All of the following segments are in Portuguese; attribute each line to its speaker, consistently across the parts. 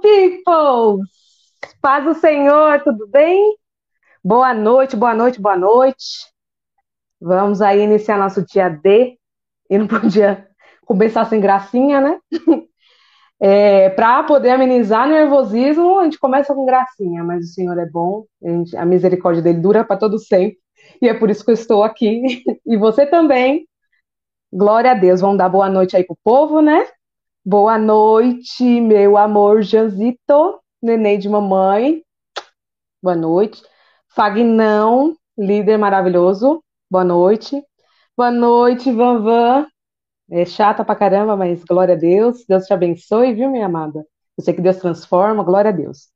Speaker 1: people! Paz do Senhor, tudo bem? Boa noite, boa noite, boa noite. Vamos aí iniciar nosso dia D. E não podia começar sem gracinha, né? É, Para poder amenizar nervosismo, a gente começa com gracinha, mas o Senhor é bom, a, gente, a misericórdia dele dura para todo sempre. E é por isso que eu estou aqui. E você também. Glória a Deus. Vamos dar boa noite aí pro povo, né? Boa noite, meu amor Janzito, neném de mamãe. Boa noite. Fagnão, líder maravilhoso. Boa noite. Boa noite, Van Van. É chata pra caramba, mas glória a Deus. Deus te abençoe, viu, minha amada? Eu sei que Deus transforma, glória a Deus.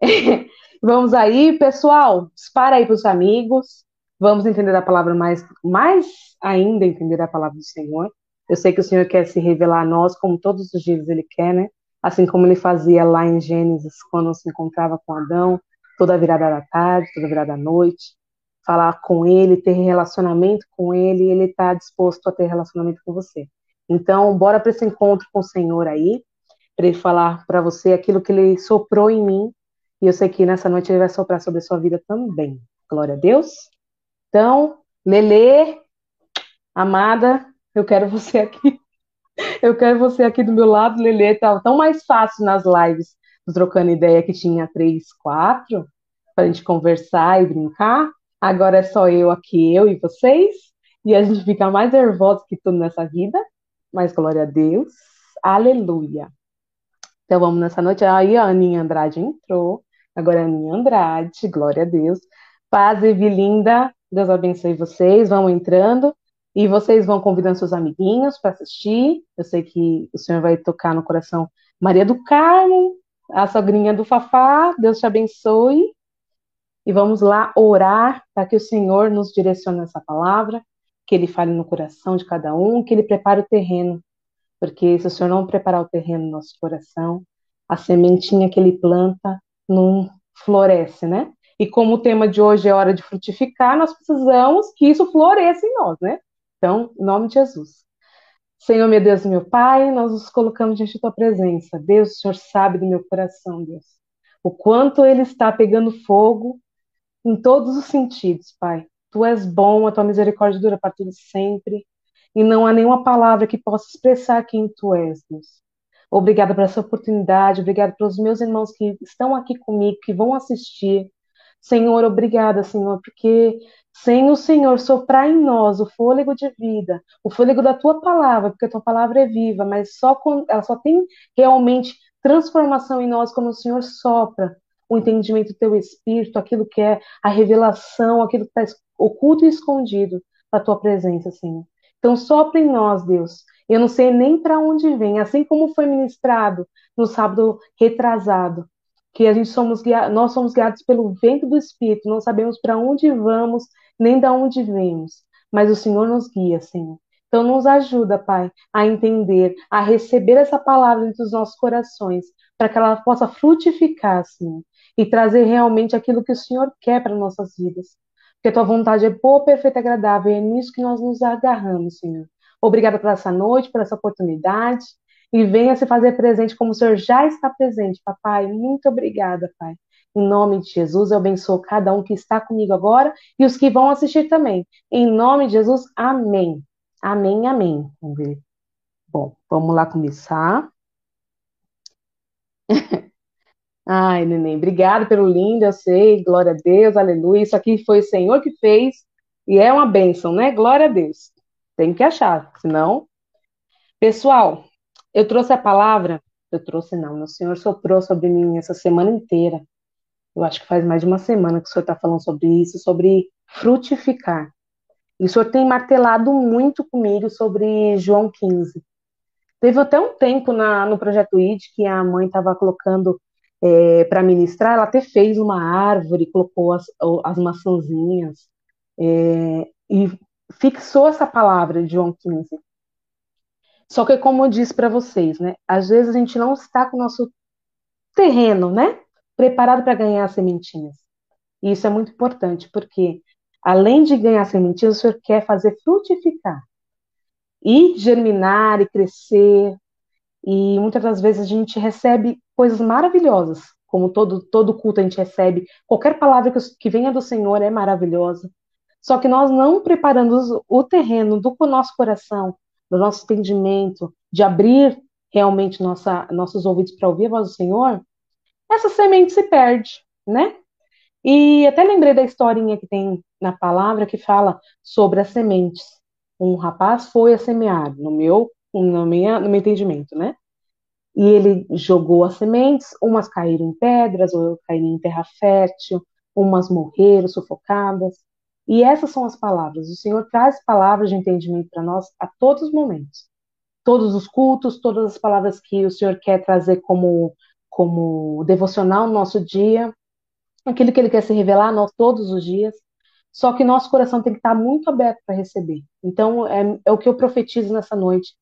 Speaker 1: Vamos aí, pessoal. Dispara aí pros amigos. Vamos entender a palavra mais, mais ainda entender a palavra do Senhor. Eu sei que o Senhor quer se revelar a nós, como todos os dias Ele quer, né? Assim como Ele fazia lá em Gênesis, quando se encontrava com Adão, toda virada da tarde, toda virada da noite, falar com Ele, ter relacionamento com Ele, Ele está disposto a ter relacionamento com você. Então, bora para esse encontro com o Senhor aí, para Ele falar para você aquilo que Ele soprou em mim, e eu sei que nessa noite Ele vai soprar sobre a sua vida também. Glória a Deus. Então, Lele, amada, eu quero você aqui. Eu quero você aqui do meu lado, Lelê. Tá tão mais fácil nas lives, trocando ideia que tinha três, quatro, para a gente conversar e brincar. Agora é só eu aqui, eu e vocês. E a gente fica mais nervoso que tudo nessa vida. Mas glória a Deus. Aleluia. Então vamos nessa noite. Aí a Aninha Andrade entrou. Agora a Aninha Andrade, glória a Deus. Paz e linda. Deus abençoe vocês. Vão entrando. E vocês vão convidando seus amiguinhos para assistir. Eu sei que o Senhor vai tocar no coração Maria do Carmo, a sogrinha do Fafá. Deus te abençoe. E vamos lá orar para que o Senhor nos direcione essa palavra, que Ele fale no coração de cada um, que Ele prepare o terreno. Porque se o Senhor não preparar o terreno no nosso coração, a sementinha que Ele planta não floresce, né? E como o tema de hoje é hora de frutificar, nós precisamos que isso floresça em nós, né? Então, em nome de Jesus. Senhor, meu Deus meu Pai, nós nos colocamos diante da tua presença. Deus, o Senhor sabe do meu coração, Deus. O quanto ele está pegando fogo em todos os sentidos, Pai. Tu és bom, a tua misericórdia dura para tudo sempre. E não há nenhuma palavra que possa expressar quem tu és, Deus. Obrigada por essa oportunidade, obrigada pelos meus irmãos que estão aqui comigo, que vão assistir. Senhor, obrigada, Senhor, porque sem o Senhor soprar em nós o fôlego de vida, o fôlego da tua palavra, porque a tua palavra é viva, mas só ela só tem realmente transformação em nós quando o Senhor sopra o entendimento do teu espírito, aquilo que é a revelação, aquilo que está oculto e escondido da tua presença, Senhor. Então sopra em nós, Deus. Eu não sei nem para onde vem, assim como foi ministrado no sábado retrasado que a gente somos nós somos guiados pelo vento do Espírito, não sabemos para onde vamos, nem de onde vemos, mas o Senhor nos guia, Senhor. Então nos ajuda, Pai, a entender, a receber essa palavra entre os nossos corações, para que ela possa frutificar, Senhor, e trazer realmente aquilo que o Senhor quer para nossas vidas. Porque a tua vontade é boa, perfeita e agradável, e é nisso que nós nos agarramos, Senhor. Obrigada por essa noite, por essa oportunidade e venha se fazer presente como o Senhor já está presente, papai. Muito obrigada, pai. Em nome de Jesus, eu abençoo cada um que está comigo agora e os que vão assistir também. Em nome de Jesus, amém. Amém, amém. Vamos ver. Bom, vamos lá começar. Ai, neném, obrigada pelo lindo, eu sei, glória a Deus, aleluia. Isso aqui foi o Senhor que fez e é uma bênção, né? Glória a Deus. Tem que achar, senão. Pessoal, eu trouxe a palavra, eu trouxe não, o Senhor soprou sobre mim essa semana inteira. Eu acho que faz mais de uma semana que o Senhor está falando sobre isso, sobre frutificar. E o Senhor tem martelado muito comigo sobre João 15. Teve até um tempo na, no projeto ID que a mãe estava colocando é, para ministrar, ela até fez uma árvore, colocou as, as maçãzinhas é, e fixou essa palavra de João 15. Só que, como eu disse para vocês, né? Às vezes a gente não está com o nosso terreno, né? Preparado para ganhar sementinhas. E isso é muito importante, porque além de ganhar sementinhas, o Senhor quer fazer frutificar. E germinar e crescer. E muitas das vezes a gente recebe coisas maravilhosas, como todo, todo culto a gente recebe, qualquer palavra que, que venha do Senhor é maravilhosa. Só que nós não preparamos o terreno do nosso coração, do nosso entendimento, de abrir realmente nossa, nossos ouvidos para ouvir a voz do Senhor, essa semente se perde, né? E até lembrei da historinha que tem na palavra que fala sobre as sementes. Um rapaz foi a semear, no meu, no, minha, no meu entendimento, né? E ele jogou as sementes, umas caíram em pedras, outras caíram em terra fértil, umas morreram sufocadas. E essas são as palavras. O Senhor traz palavras de entendimento para nós a todos os momentos. Todos os cultos, todas as palavras que o Senhor quer trazer como, como devocional no nosso dia, aquilo que Ele quer se revelar a nós todos os dias. Só que nosso coração tem que estar muito aberto para receber. Então, é, é o que eu profetizo nessa noite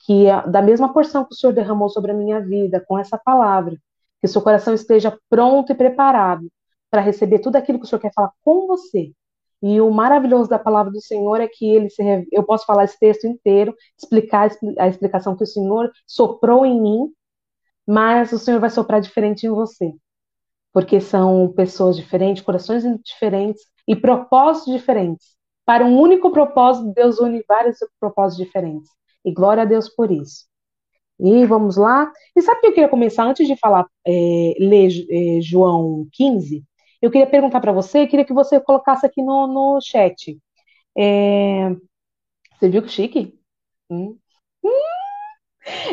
Speaker 1: que da mesma porção que o Senhor derramou sobre a minha vida, com essa palavra, que o seu coração esteja pronto e preparado para receber tudo aquilo que o Senhor quer falar com você. E o maravilhoso da palavra do Senhor é que ele se, eu posso falar esse texto inteiro, explicar a explicação que o Senhor soprou em mim, mas o Senhor vai soprar diferente em você. Porque são pessoas diferentes, corações diferentes e propósitos diferentes. Para um único propósito, Deus une vários propósitos diferentes. E glória a Deus por isso. E vamos lá. E sabe o que eu queria começar antes de falar, é, ler é, João 15? Eu queria perguntar para você, queria que você colocasse aqui no, no chat. É, você viu que chique? Hum.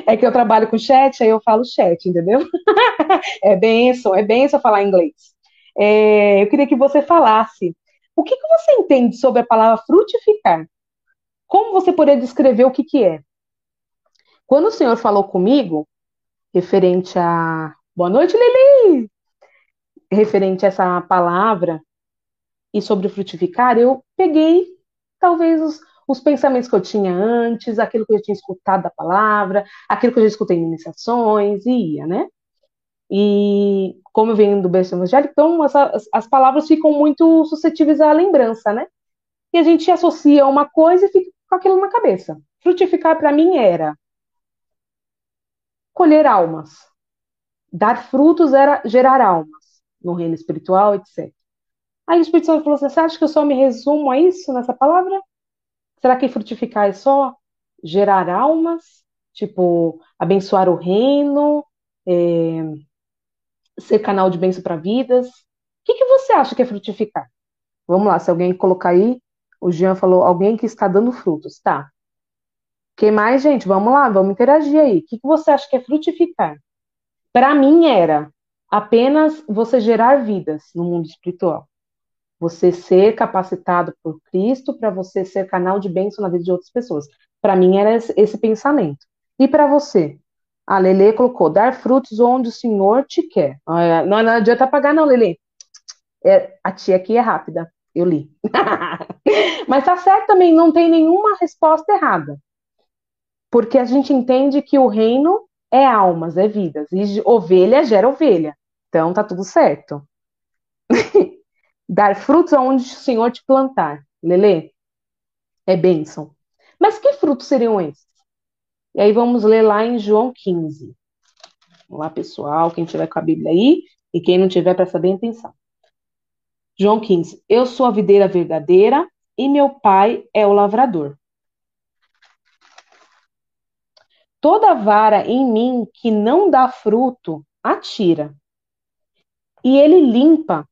Speaker 1: É que eu trabalho com chat, aí eu falo chat, entendeu? é benção, é benção falar inglês. É, eu queria que você falasse. O que, que você entende sobre a palavra frutificar? Como você poderia descrever o que, que é? Quando o Senhor falou comigo, referente a. Boa noite, Lili! Referente a essa palavra e sobre frutificar, eu peguei talvez os, os pensamentos que eu tinha antes, aquilo que eu tinha escutado da palavra, aquilo que eu já escutei em iniciações, e ia, né? E como eu venho do berço evangélico, então as, as palavras ficam muito suscetíveis à lembrança, né? E a gente associa uma coisa e fica com aquilo na cabeça. Frutificar para mim era colher almas. Dar frutos era gerar almas no reino espiritual, etc. Aí o Espírito Santo falou assim: você acha que eu só me resumo a isso nessa palavra? Será que frutificar é só gerar almas? Tipo, abençoar o reino, é, ser canal de bênção para vidas? O que, que você acha que é frutificar? Vamos lá, se alguém colocar aí, o Jean falou, alguém que está dando frutos. Tá. que mais, gente? Vamos lá, vamos interagir aí. O que, que você acha que é frutificar? Para mim era apenas você gerar vidas no mundo espiritual. Você ser capacitado por Cristo para você ser canal de bênção na vida de outras pessoas. Para mim era esse pensamento. E para você? A Lele colocou, dar frutos onde o Senhor te quer. Não, não adianta pagar não, Lele. É, a tia aqui é rápida. Eu li. Mas tá certo também, não tem nenhuma resposta errada. Porque a gente entende que o reino é almas, é vidas. E ovelha gera ovelha. Então tá tudo certo. Dar frutos aonde o Senhor te plantar. Lele, é bênção. Mas que frutos seriam esses? E aí vamos ler lá em João 15. Vamos lá, pessoal, quem tiver com a Bíblia aí e quem não tiver, presta bem atenção. João 15. Eu sou a videira verdadeira e meu pai é o lavrador. Toda vara em mim que não dá fruto, atira. E ele limpa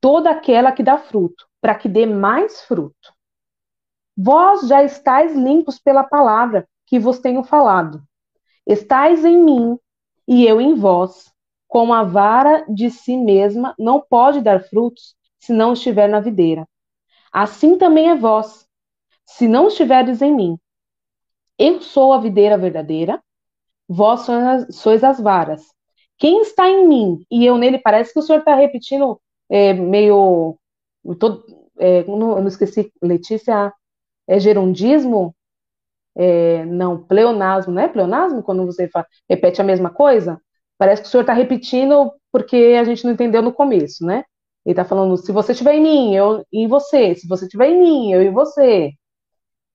Speaker 1: toda aquela que dá fruto, para que dê mais fruto. Vós já estáis limpos pela palavra que vos tenho falado. Estais em mim e eu em vós. Como a vara de si mesma não pode dar frutos se não estiver na videira. Assim também é vós, se não estiverdes em mim. Eu sou a videira verdadeira, vós sois as varas. Quem está em mim e eu nele, parece que o senhor está repetindo é, meio. Todo, é, não, eu não esqueci, Letícia, é gerundismo? É, não, pleonasmo, não é pleonasmo? Quando você fala, repete a mesma coisa? Parece que o senhor está repetindo porque a gente não entendeu no começo, né? Ele está falando, se você estiver em mim, eu em você. Se você estiver em mim, eu em você.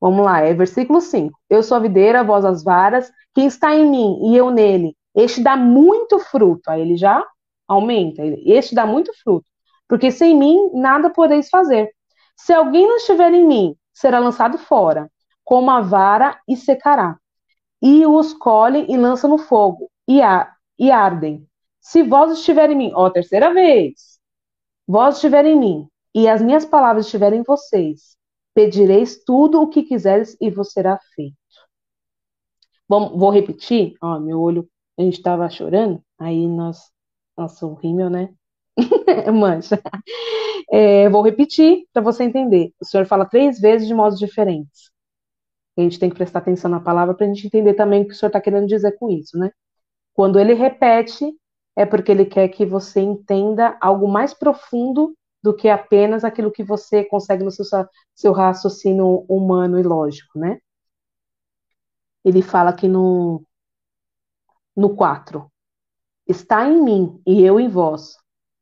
Speaker 1: Vamos lá, é versículo 5. Eu sou a videira, vós as varas. Quem está em mim e eu nele, Este dá muito fruto. Aí ele já aumenta. Este dá muito fruto. Porque sem mim nada podeis fazer. Se alguém não estiver em mim, será lançado fora, como a vara e secará. E os colhe e lança no fogo, e, a, e ardem. Se vós estiverem em mim, ó, terceira vez, vós estiverem em mim, e as minhas palavras estiverem em vocês, pedireis tudo o que quiseres e vos será feito. Bom, vou repetir, ó, meu olho, a gente estava chorando, aí nós, nosso rímel, né? Mancha. É, vou repetir para você entender. O Senhor fala três vezes de modos diferentes. A gente tem que prestar atenção na palavra para a gente entender também o que o Senhor está querendo dizer com isso, né? Quando ele repete, é porque ele quer que você entenda algo mais profundo do que apenas aquilo que você consegue no seu, seu raciocínio humano e lógico, né? Ele fala aqui no, no 4. Está em mim e eu em vós,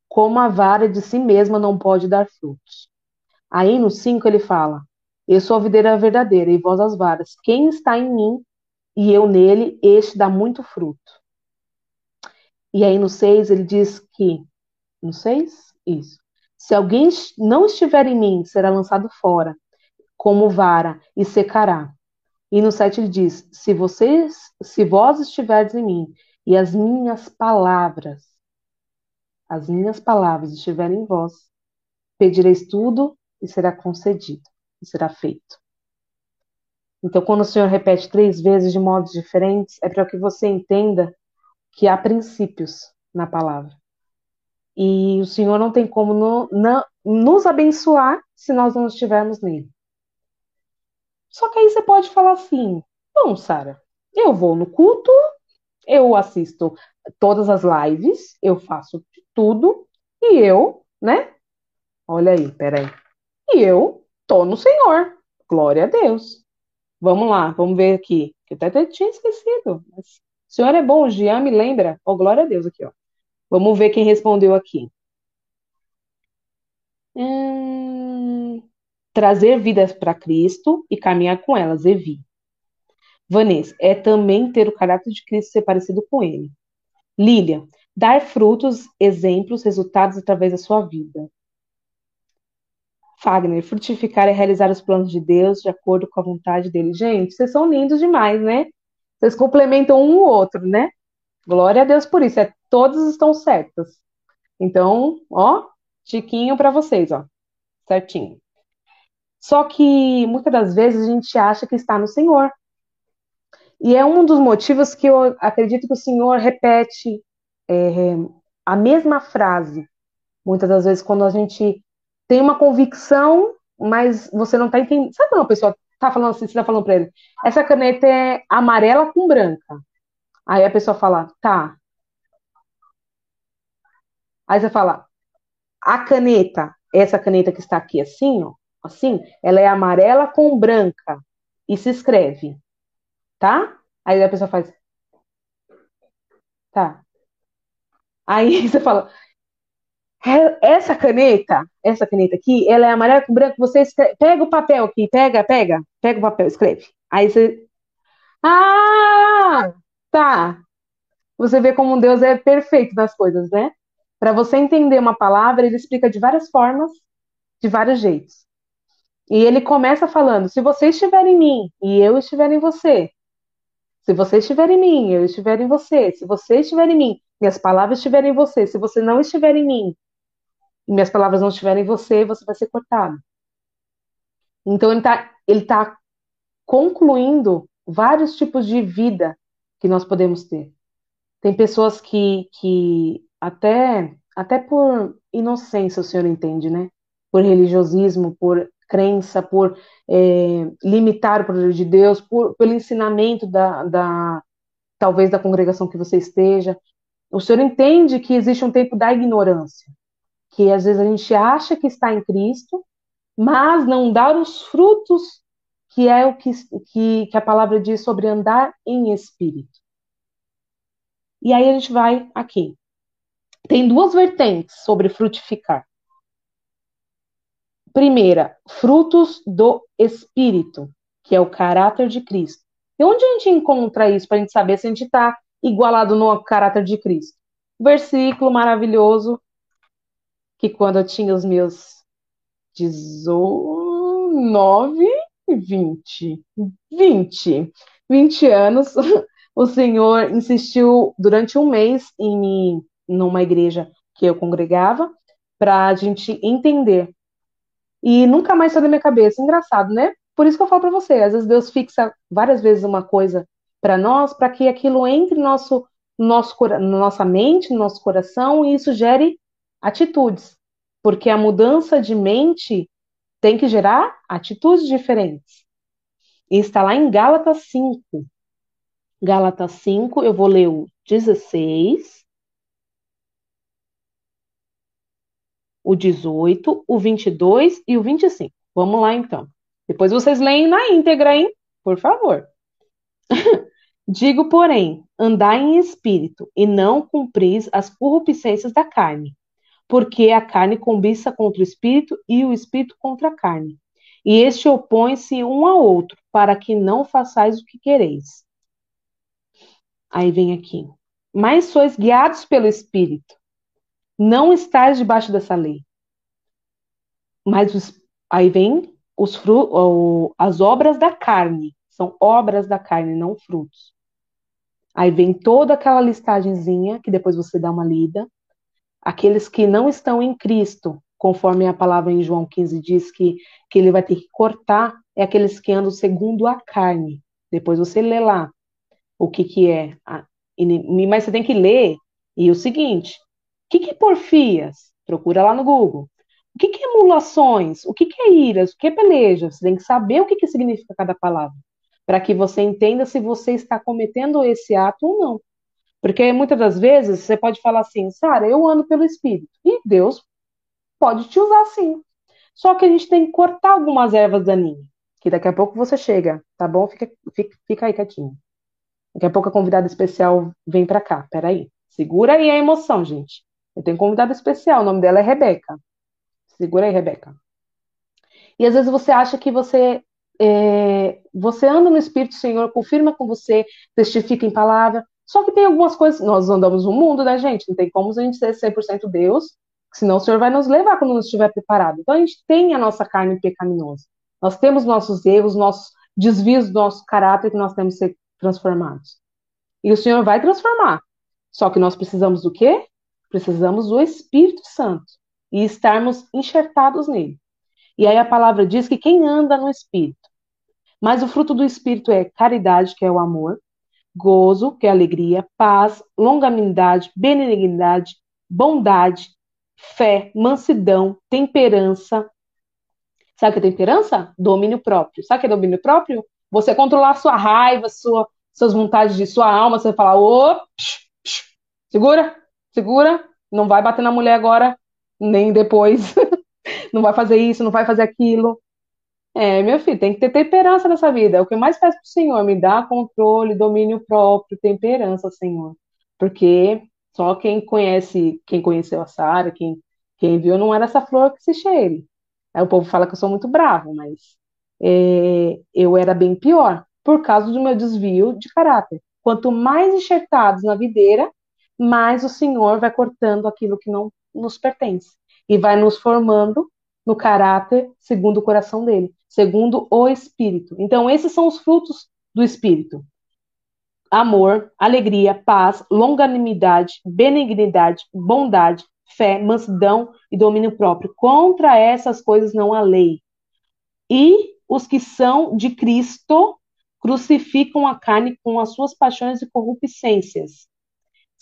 Speaker 1: como a vara de si mesma não pode dar frutos. Aí no 5 ele fala: Eu sou a videira verdadeira e vós as varas. Quem está em mim e eu nele, este dá muito fruto. E aí no 6 ele diz que. No 6? Isso. Se alguém não estiver em mim, será lançado fora, como vara, e secará. E no 7 ele diz: Se vocês, se vós estiverdes em mim, e as minhas palavras as minhas palavras estiverem em vós, pedireis tudo e será concedido, e será feito. Então, quando o Senhor repete três vezes de modos diferentes, é para que você entenda que há princípios na palavra. E o Senhor não tem como no, nos abençoar se nós não estivermos nele. Só que aí você pode falar assim: bom, Sara, eu vou no culto, eu assisto todas as lives, eu faço tudo e eu, né? Olha aí, peraí. E eu tô no Senhor. Glória a Deus. Vamos lá, vamos ver aqui. Eu até tinha esquecido. Mas o Senhor é bom, o Jean me lembra. Oh, glória a Deus aqui, ó. Vamos ver quem respondeu aqui. Hum, trazer vidas para Cristo e caminhar com elas, Evi. Vanessa, é também ter o caráter de Cristo ser parecido com ele. Lília, dar frutos, exemplos, resultados através da sua vida. Fagner, frutificar é realizar os planos de Deus de acordo com a vontade dele. Gente, vocês são lindos demais, né? Vocês complementam um o outro, né? Glória a Deus por isso. É, todos estão certos. Então, ó, tiquinho para vocês, ó. Certinho. Só que muitas das vezes a gente acha que está no Senhor. E é um dos motivos que eu acredito que o Senhor repete é, a mesma frase. Muitas das vezes, quando a gente tem uma convicção, mas você não está entendendo. Sabe quando a pessoa está falando assim, você está falando para ele, essa caneta é amarela com branca. Aí a pessoa fala, tá. Aí você fala, a caneta, essa caneta que está aqui assim, ó, assim, ela é amarela com branca e se escreve, tá? Aí a pessoa faz, tá. Aí você fala, essa caneta, essa caneta aqui, ela é amarela com branco, você escreve, pega o papel aqui, pega, pega, pega o papel, escreve. Aí você, ah, tá. Você vê como Deus é perfeito nas coisas, né? Para você entender uma palavra, ele explica de várias formas, de vários jeitos. E ele começa falando: se você estiver em mim e eu estiver em você, se você estiver em mim, eu estiver em você, se você estiver em mim, minhas palavras estiverem em você, se você não estiver em mim, e minhas palavras não estiverem em você, você vai ser cortado. Então ele está ele tá concluindo vários tipos de vida que nós podemos ter. Tem pessoas que, que até, até por inocência o senhor entende, né? Por religiosismo, por crença, por é, limitar o poder de Deus, por, pelo ensinamento da, da talvez da congregação que você esteja, o senhor entende que existe um tempo da ignorância, que às vezes a gente acha que está em Cristo, mas não dar os frutos que é o que, que, que a palavra diz sobre andar em espírito. E aí a gente vai aqui. Tem duas vertentes sobre frutificar. Primeira, frutos do Espírito, que é o caráter de Cristo. E onde a gente encontra isso para a gente saber se a gente está igualado no caráter de Cristo? Versículo maravilhoso que quando eu tinha os meus 19, 20, 20, 20 anos, o Senhor insistiu durante um mês em mim, numa igreja que eu congregava, para a gente entender. E nunca mais saiu da minha cabeça. Engraçado, né? Por isso que eu falo para você, às vezes Deus fixa várias vezes uma coisa para nós, para que aquilo entre no nosso, nosso, na nossa mente, no nosso coração, e isso gere atitudes. Porque a mudança de mente tem que gerar atitudes diferentes. E está lá em Gálatas 5. Gálatas 5, eu vou ler o 16, o 18, o 22 e o 25. Vamos lá então. Depois vocês leem na íntegra, hein? Por favor. Digo, porém, andai em espírito e não cumpris as corrupçências da carne, porque a carne cobiça contra o espírito e o espírito contra a carne. E este opõe-se um ao outro, para que não façais o que quereis. Aí vem aqui. Mas sois guiados pelo espírito. Não estáis debaixo dessa lei. Mas os, aí vem os fru, as obras da carne. São obras da carne, não frutos. Aí vem toda aquela listagenzinha, que depois você dá uma lida. Aqueles que não estão em Cristo, conforme a palavra em João 15 diz que, que ele vai ter que cortar, é aqueles que andam segundo a carne. Depois você lê lá o que, que é. Mas você tem que ler. E o seguinte: que, que é porfias? Procura lá no Google. O que, que é emulações? O que, que é iras? O que é peleja? Você tem que saber o que, que significa cada palavra, para que você entenda se você está cometendo esse ato ou não. Porque muitas das vezes você pode falar assim, Sara, eu ando pelo Espírito. E Deus pode te usar sim. Só que a gente tem que cortar algumas ervas daninhas. Que daqui a pouco você chega, tá bom? Fica, fica, fica aí quietinho. Daqui a pouco a convidada especial vem para cá. Peraí. Segura aí a emoção, gente. Eu tenho convidada especial, o nome dela é Rebeca. Segura aí, Rebeca. E às vezes você acha que você é, você anda no Espírito Senhor, confirma com você, testifica em palavra. Só que tem algumas coisas, nós andamos no mundo, né, gente? Não tem como a gente ser 100% Deus, senão o Senhor vai nos levar quando não estiver preparado. Então a gente tem a nossa carne pecaminosa. Nós temos nossos erros, nossos desvios do nosso caráter que nós temos que ser transformados. E o Senhor vai transformar. Só que nós precisamos do quê? Precisamos do Espírito Santo e estarmos enxertados nele. E aí a palavra diz que quem anda no Espírito. Mas o fruto do Espírito é caridade, que é o amor, gozo, que é alegria, paz, longanimidade, benignidade, bondade, fé, mansidão, temperança. Sabe o que é temperança? Domínio próprio. Sabe o que é domínio próprio? Você controlar sua raiva, sua, suas vontades de sua alma, você falar, ô, segura, segura, não vai bater na mulher agora, nem depois. não vai fazer isso, não vai fazer aquilo. É, meu filho, tem que ter temperança nessa vida. É o que mais faz pro Senhor, me dá controle, domínio próprio, temperança, Senhor. Porque só quem conhece, quem conheceu a Sara, quem, quem viu, não era essa flor que se cheire. Aí o povo fala que eu sou muito bravo, mas é, eu era bem pior, por causa do meu desvio de caráter. Quanto mais enxertados na videira, mais o Senhor vai cortando aquilo que não nos pertence e vai nos formando no caráter segundo o coração dele, segundo o Espírito. Então, esses são os frutos do Espírito: amor, alegria, paz, longanimidade, benignidade, bondade, fé, mansidão e domínio próprio. Contra essas coisas não há lei. E os que são de Cristo crucificam a carne com as suas paixões e corrupçências.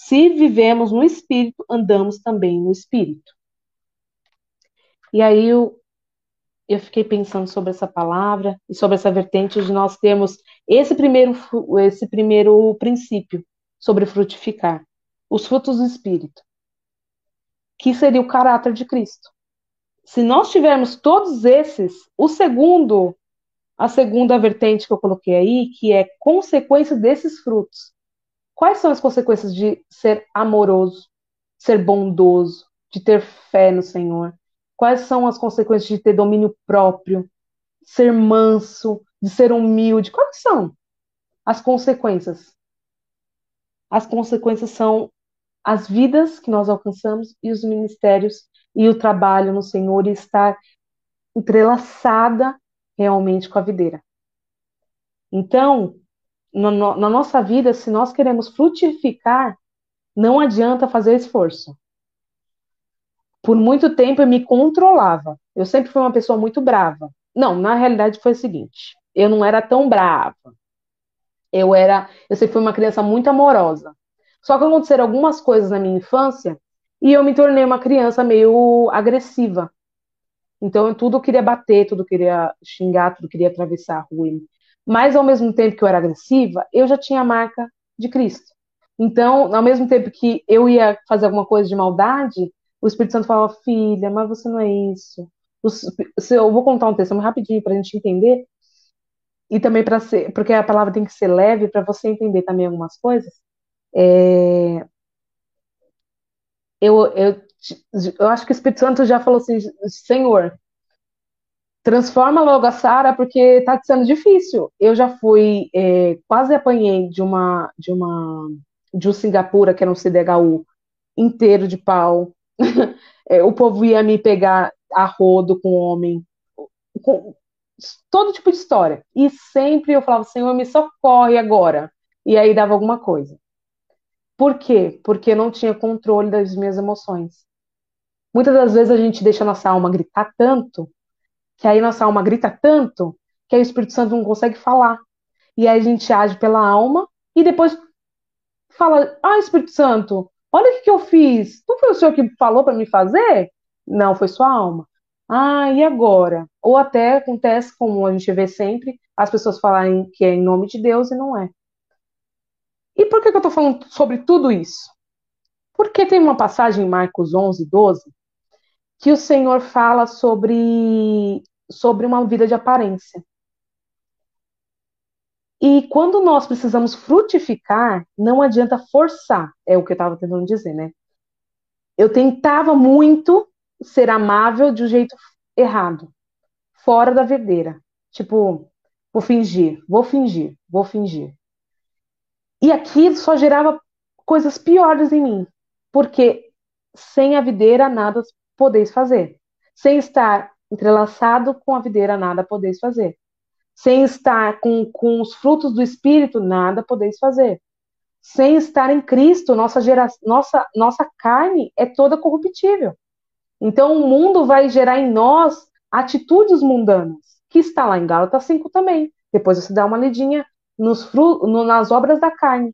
Speaker 1: Se vivemos no Espírito, andamos também no Espírito. E aí eu, eu fiquei pensando sobre essa palavra e sobre essa vertente de nós termos esse primeiro, esse primeiro princípio sobre frutificar, os frutos do Espírito, que seria o caráter de Cristo. Se nós tivermos todos esses, o segundo, a segunda vertente que eu coloquei aí, que é consequência desses frutos, Quais são as consequências de ser amoroso, ser bondoso, de ter fé no Senhor? Quais são as consequências de ter domínio próprio, ser manso, de ser humilde? Quais são as consequências? as consequências são as vidas que nós alcançamos e os ministérios e o trabalho no Senhor e estar entrelaçada realmente com a videira. Então, na, na nossa vida, se nós queremos frutificar, não adianta fazer esforço. Por muito tempo eu me controlava. Eu sempre fui uma pessoa muito brava. Não, na realidade foi o seguinte: eu não era tão brava. Eu era, eu sempre fui uma criança muito amorosa. Só que aconteceram algumas coisas na minha infância e eu me tornei uma criança meio agressiva. Então, eu tudo queria bater, tudo queria xingar, tudo queria atravessar a rua. Mas, ao mesmo tempo que eu era agressiva, eu já tinha a marca de Cristo. Então, ao mesmo tempo que eu ia fazer alguma coisa de maldade, o Espírito Santo falava, filha, mas você não é isso. Eu vou contar um texto rapidinho para a gente entender, e também para ser, porque a palavra tem que ser leve para você entender também algumas coisas. É, eu, eu, eu acho que o Espírito Santo já falou assim, Senhor, transforma logo a Sara porque está sendo difícil. Eu já fui, é, quase apanhei de uma, de uma, de um Singapura que era um CDHU inteiro de pau. é, o povo ia me pegar a rodo com homem, com todo tipo de história. E sempre eu falava, Senhor, me socorre agora. E aí dava alguma coisa. Por quê? Porque eu não tinha controle das minhas emoções. Muitas das vezes a gente deixa a nossa alma gritar tanto, que aí nossa alma grita tanto, que aí o Espírito Santo não consegue falar. E aí a gente age pela alma e depois fala: Ah, Espírito Santo, olha o que, que eu fiz. Não foi o senhor que falou para me fazer? Não, foi sua alma. Ah, e agora? Ou até acontece, como a gente vê sempre, as pessoas falarem que é em nome de Deus e não é. E por que, que eu estou falando sobre tudo isso? Porque tem uma passagem em Marcos 11, 12, que o Senhor fala sobre, sobre uma vida de aparência. E quando nós precisamos frutificar, não adianta forçar, é o que eu estava tentando dizer, né? Eu tentava muito ser amável de um jeito errado, fora da verdeira. Tipo, vou fingir, vou fingir, vou fingir. E aquilo só gerava coisas piores em mim, porque sem a videira nada podeis fazer. Sem estar entrelaçado com a videira nada podeis fazer. Sem estar com, com os frutos do Espírito nada podeis fazer. Sem estar em Cristo, nossa, gera, nossa, nossa carne é toda corruptível. Então o mundo vai gerar em nós atitudes mundanas, que está lá em Gálatas 5 também. Depois você dá uma lidinha nos fru no, nas obras da carne.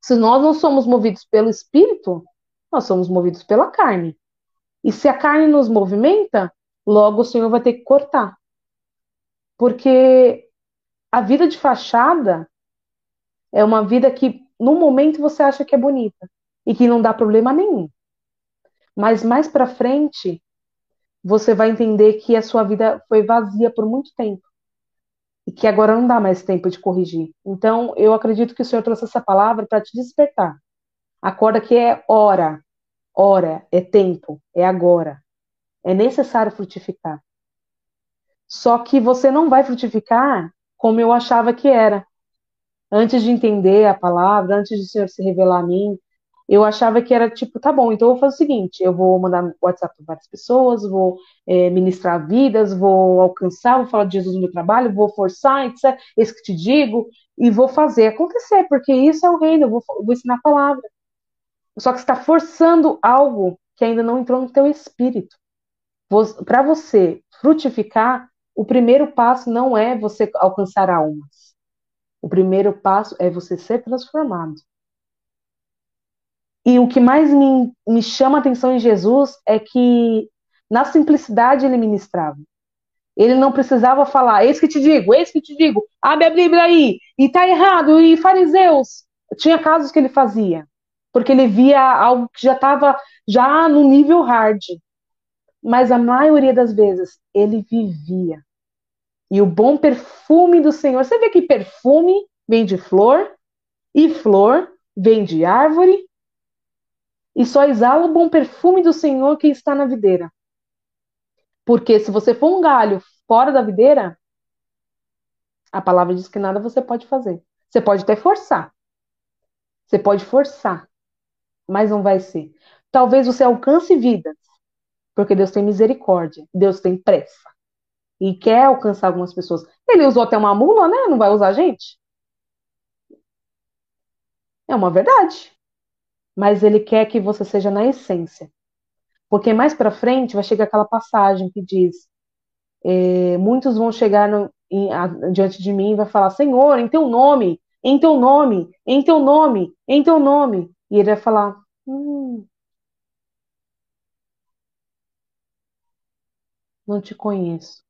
Speaker 1: Se nós não somos movidos pelo Espírito, nós somos movidos pela carne. E se a carne nos movimenta, logo o Senhor vai ter que cortar. Porque a vida de fachada é uma vida que, no momento, você acha que é bonita e que não dá problema nenhum. Mas mais para frente, você vai entender que a sua vida foi vazia por muito tempo e que agora não dá mais tempo de corrigir. Então, eu acredito que o Senhor trouxe essa palavra para te despertar. Acorda que é hora, hora, é tempo, é agora. É necessário frutificar. Só que você não vai frutificar como eu achava que era. Antes de entender a palavra, antes de o Senhor se revelar a mim, eu achava que era tipo, tá bom, então eu vou fazer o seguinte: eu vou mandar WhatsApp para várias pessoas, vou é, ministrar vidas, vou alcançar, vou falar de Jesus no meu trabalho, vou forçar, etc. Esse que te digo, e vou fazer acontecer, porque isso é o reino, eu vou, vou ensinar a palavra. Só que está forçando algo que ainda não entrou no teu espírito. Para você frutificar, o primeiro passo não é você alcançar almas. O primeiro passo é você ser transformado. E o que mais me, me chama a atenção em Jesus é que na simplicidade ele ministrava. Ele não precisava falar, eis que te digo, eis que te digo, abre a Bíblia aí, e tá errado, e fariseus. Tinha casos que ele fazia, porque ele via algo que já estava já no nível hard. Mas a maioria das vezes ele vivia. E o bom perfume do Senhor, você vê que perfume vem de flor, e flor vem de árvore, e só exala o bom perfume do Senhor que está na videira. Porque se você for um galho fora da videira, a palavra diz que nada você pode fazer. Você pode até forçar. Você pode forçar, mas não vai ser. Talvez você alcance vidas, porque Deus tem misericórdia, Deus tem pressa e quer alcançar algumas pessoas. Ele usou até uma mula, né? Não vai usar a gente? É uma verdade. Mas ele quer que você seja na essência. Porque mais para frente vai chegar aquela passagem que diz: é, muitos vão chegar no, em, a, diante de mim e vai falar: Senhor, em teu nome, em teu nome, em teu nome, em teu nome. E ele vai falar: hum, não te conheço.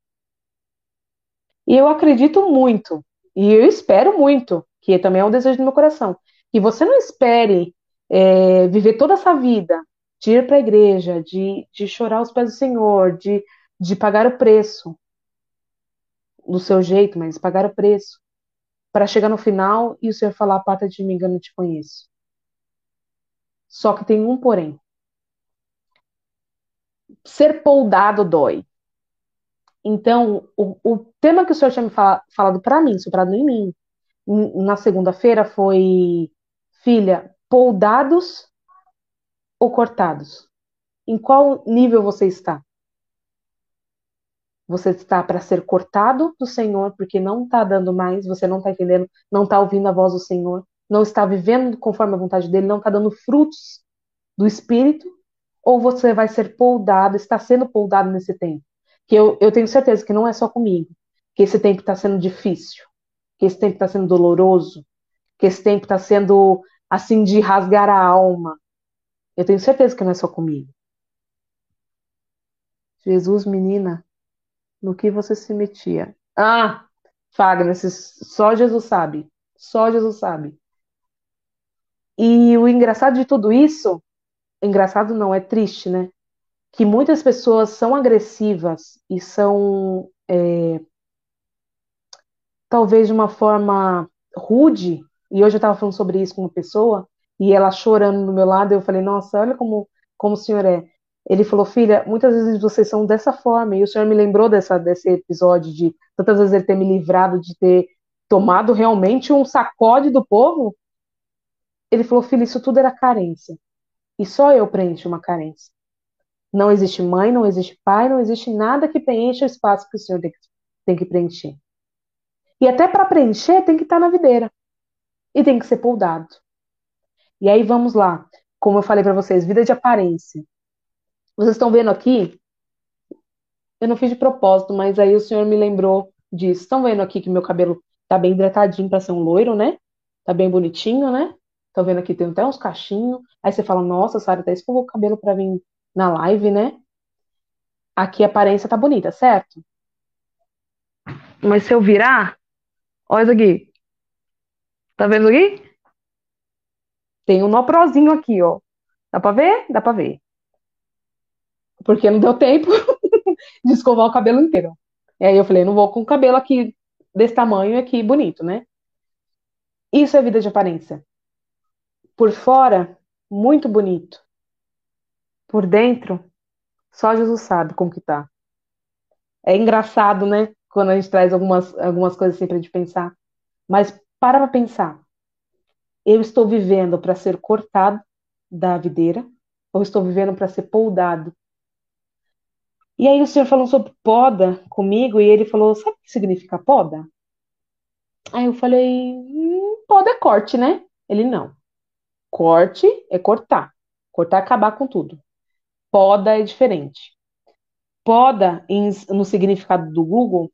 Speaker 1: E eu acredito muito, e eu espero muito, que também é um desejo do meu coração, que você não espere é, viver toda essa vida de ir para a igreja, de, de chorar aos pés do Senhor, de, de pagar o preço do seu jeito, mas pagar o preço para chegar no final e o Senhor falar: Aparta de mim, eu não te conheço. Só que tem um porém. Ser poldado dói. Então, o, o tema que o Senhor tinha me fala, falado para mim, soprado em mim, na segunda-feira foi: Filha, poldados ou cortados? Em qual nível você está? Você está para ser cortado do Senhor, porque não está dando mais, você não está entendendo, não está ouvindo a voz do Senhor, não está vivendo conforme a vontade dele, não está dando frutos do Espírito, ou você vai ser poldado, está sendo poldado nesse tempo. Que eu, eu tenho certeza que não é só comigo, que esse tempo está sendo difícil, que esse tempo está sendo doloroso, que esse tempo está sendo assim de rasgar a alma. Eu tenho certeza que não é só comigo. Jesus, menina, no que você se metia? Ah, Fagner, só Jesus sabe. Só Jesus sabe. E o engraçado de tudo isso, engraçado não, é triste, né? Que muitas pessoas são agressivas e são, é, talvez de uma forma rude. E hoje eu estava falando sobre isso com uma pessoa e ela chorando do meu lado. Eu falei, nossa, olha como, como o senhor é. Ele falou, filha, muitas vezes vocês são dessa forma, e o senhor me lembrou dessa, desse episódio de tantas vezes ele ter me livrado de ter tomado realmente um sacode do povo. Ele falou, filha, isso tudo era carência. E só eu preencho uma carência. Não existe mãe, não existe pai, não existe nada que preencha o espaço que o senhor tem que, tem que preencher. E até para preencher tem que estar tá na videira. E tem que ser poldado. E aí vamos lá. Como eu falei para vocês, vida de aparência. Vocês estão vendo aqui? Eu não fiz de propósito, mas aí o senhor me lembrou disso. Estão vendo aqui que meu cabelo tá bem hidratadinho para ser um loiro, né? Tá bem bonitinho, né? Estão vendo aqui tem até uns cachinhos. Aí você fala, nossa, Sara, até escovou o cabelo para vir na live, né? Aqui a aparência tá bonita, certo? Mas se eu virar, olha isso aqui. Tá vendo aqui? Tem um nó prozinho aqui, ó. Dá pra ver? Dá pra ver porque não deu tempo de escovar o cabelo inteiro. E aí eu falei, não vou com o cabelo aqui desse tamanho aqui bonito, né? Isso é vida de aparência. Por fora, muito bonito. Por dentro, só Jesus sabe como que tá. É engraçado, né? Quando a gente traz algumas, algumas coisas assim pra gente pensar. Mas para pra pensar. Eu estou vivendo para ser cortado da videira ou estou vivendo para ser poldado e aí o senhor falou sobre poda comigo e ele falou, sabe o que significa poda? Aí eu falei, hum, poda é corte, né? Ele não. Corte é cortar. Cortar é acabar com tudo. Poda é diferente. Poda, em, no significado do Google,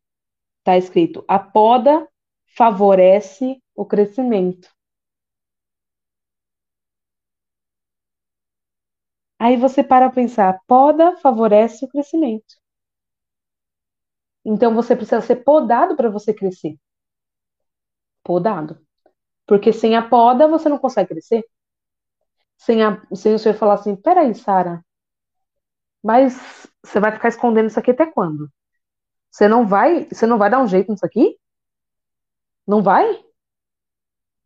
Speaker 1: está escrito: a poda favorece o crescimento. Aí você para pensar, poda favorece o crescimento. Então você precisa ser podado para você crescer. Podado. Porque sem a poda você não consegue crescer. Sem, a, sem o senhor falar assim, peraí, Sara, mas você vai ficar escondendo isso aqui até quando? Você não vai, você não vai dar um jeito nisso aqui? Não vai?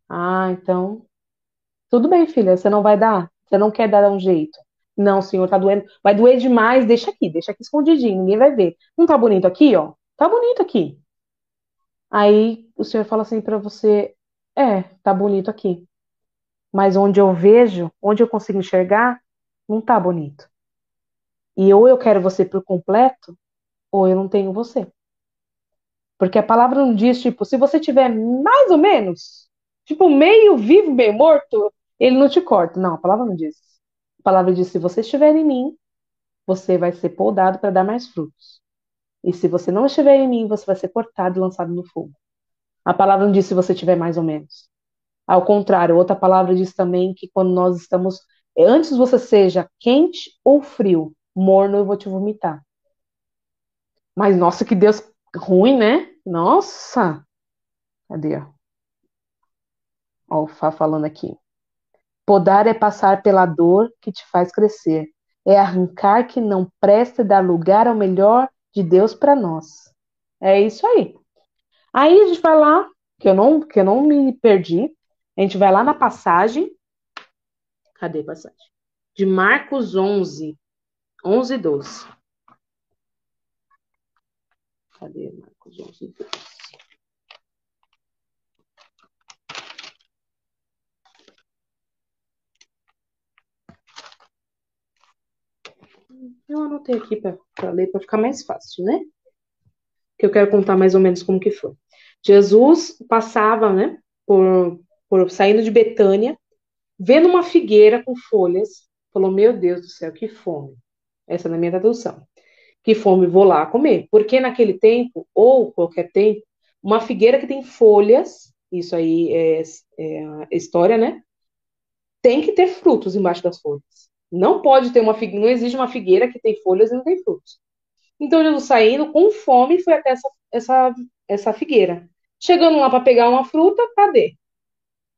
Speaker 1: Ah, então. Tudo bem, filha, você não vai dar? Você não quer dar um jeito? Não, senhor, tá doendo. Vai doer demais, deixa aqui, deixa aqui escondidinho, ninguém vai ver. Não tá bonito aqui, ó? Tá bonito aqui. Aí o senhor fala assim para você: É, tá bonito aqui. mas onde eu vejo, onde eu consigo enxergar, não tá bonito. E ou eu quero você por completo, ou eu não tenho você. Porque a palavra não diz, tipo, se você tiver mais ou menos, tipo, meio vivo, meio morto, ele não te corta. Não, a palavra não diz. A palavra diz, se você estiver em mim, você vai ser podado para dar mais frutos. E se você não estiver em mim, você vai ser cortado e lançado no fogo. A palavra não diz se você tiver mais ou menos. Ao contrário, outra palavra diz também que quando nós estamos, antes você seja quente ou frio, morno, eu vou te vomitar. Mas nossa, que Deus ruim, né? Nossa! Cadê? Ó, o Fá falando aqui. Podar é passar pela dor que te faz crescer. É arrancar que não presta dar lugar ao melhor de Deus para nós. É isso aí. Aí a gente vai lá, que eu não, que eu não me perdi. A gente vai lá na passagem. Cadê a passagem? De Marcos 11, 11 e 12. Cadê Marcos 11 e 12? Eu anotei aqui para ler, para ficar mais fácil, né? Que eu quero contar mais ou menos como que foi. Jesus passava, né, por, por saindo de Betânia, vendo uma figueira com folhas, falou: Meu Deus do céu, que fome. Essa é na minha tradução. Que fome, vou lá comer. Porque naquele tempo, ou qualquer tempo, uma figueira que tem folhas, isso aí é, é história, né? Tem que ter frutos embaixo das folhas. Não pode ter uma figueira, não existe uma figueira que tem folhas e não tem frutos. Então Jesus saindo com fome foi até essa, essa, essa figueira. Chegando lá para pegar uma fruta, cadê?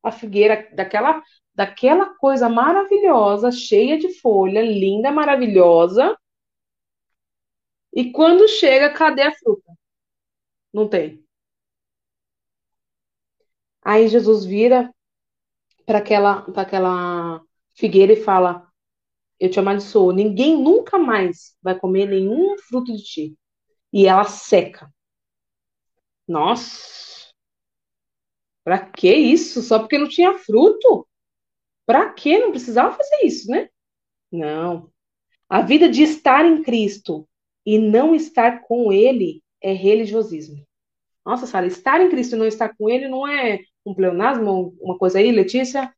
Speaker 1: A figueira daquela daquela coisa maravilhosa, cheia de folha, linda, maravilhosa. E quando chega, cadê a fruta? Não tem. Aí Jesus vira para aquela, aquela figueira e fala: Eu te amaldiçoo, ninguém nunca mais vai comer nenhum fruto de ti. E ela seca. Nossa! Pra que isso? Só porque não tinha fruto? Pra que não precisava fazer isso, né? Não. A vida de estar em Cristo e não estar com Ele é religiosismo. Nossa, Sara, estar em Cristo e não estar com Ele não é um pleonasmo, uma coisa aí, Letícia?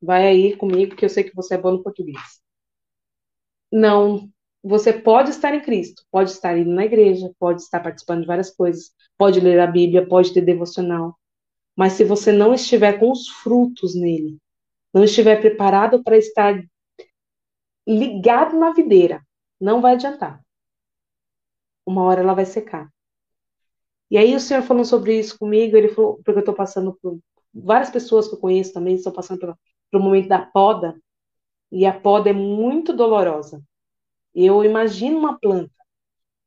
Speaker 1: Vai aí comigo, que eu sei que você é bom no português. Não. Você pode estar em Cristo, pode estar indo na igreja, pode estar participando de várias coisas, pode ler a Bíblia, pode ter devocional. Mas se você não estiver com os frutos nele, não estiver preparado para estar ligado na videira, não vai adiantar. Uma hora ela vai secar. E aí o senhor falou sobre isso comigo, ele falou, porque eu estou passando por várias pessoas que eu conheço também estão passando pelo, pelo momento da poda, e a poda é muito dolorosa. Eu imagino uma planta.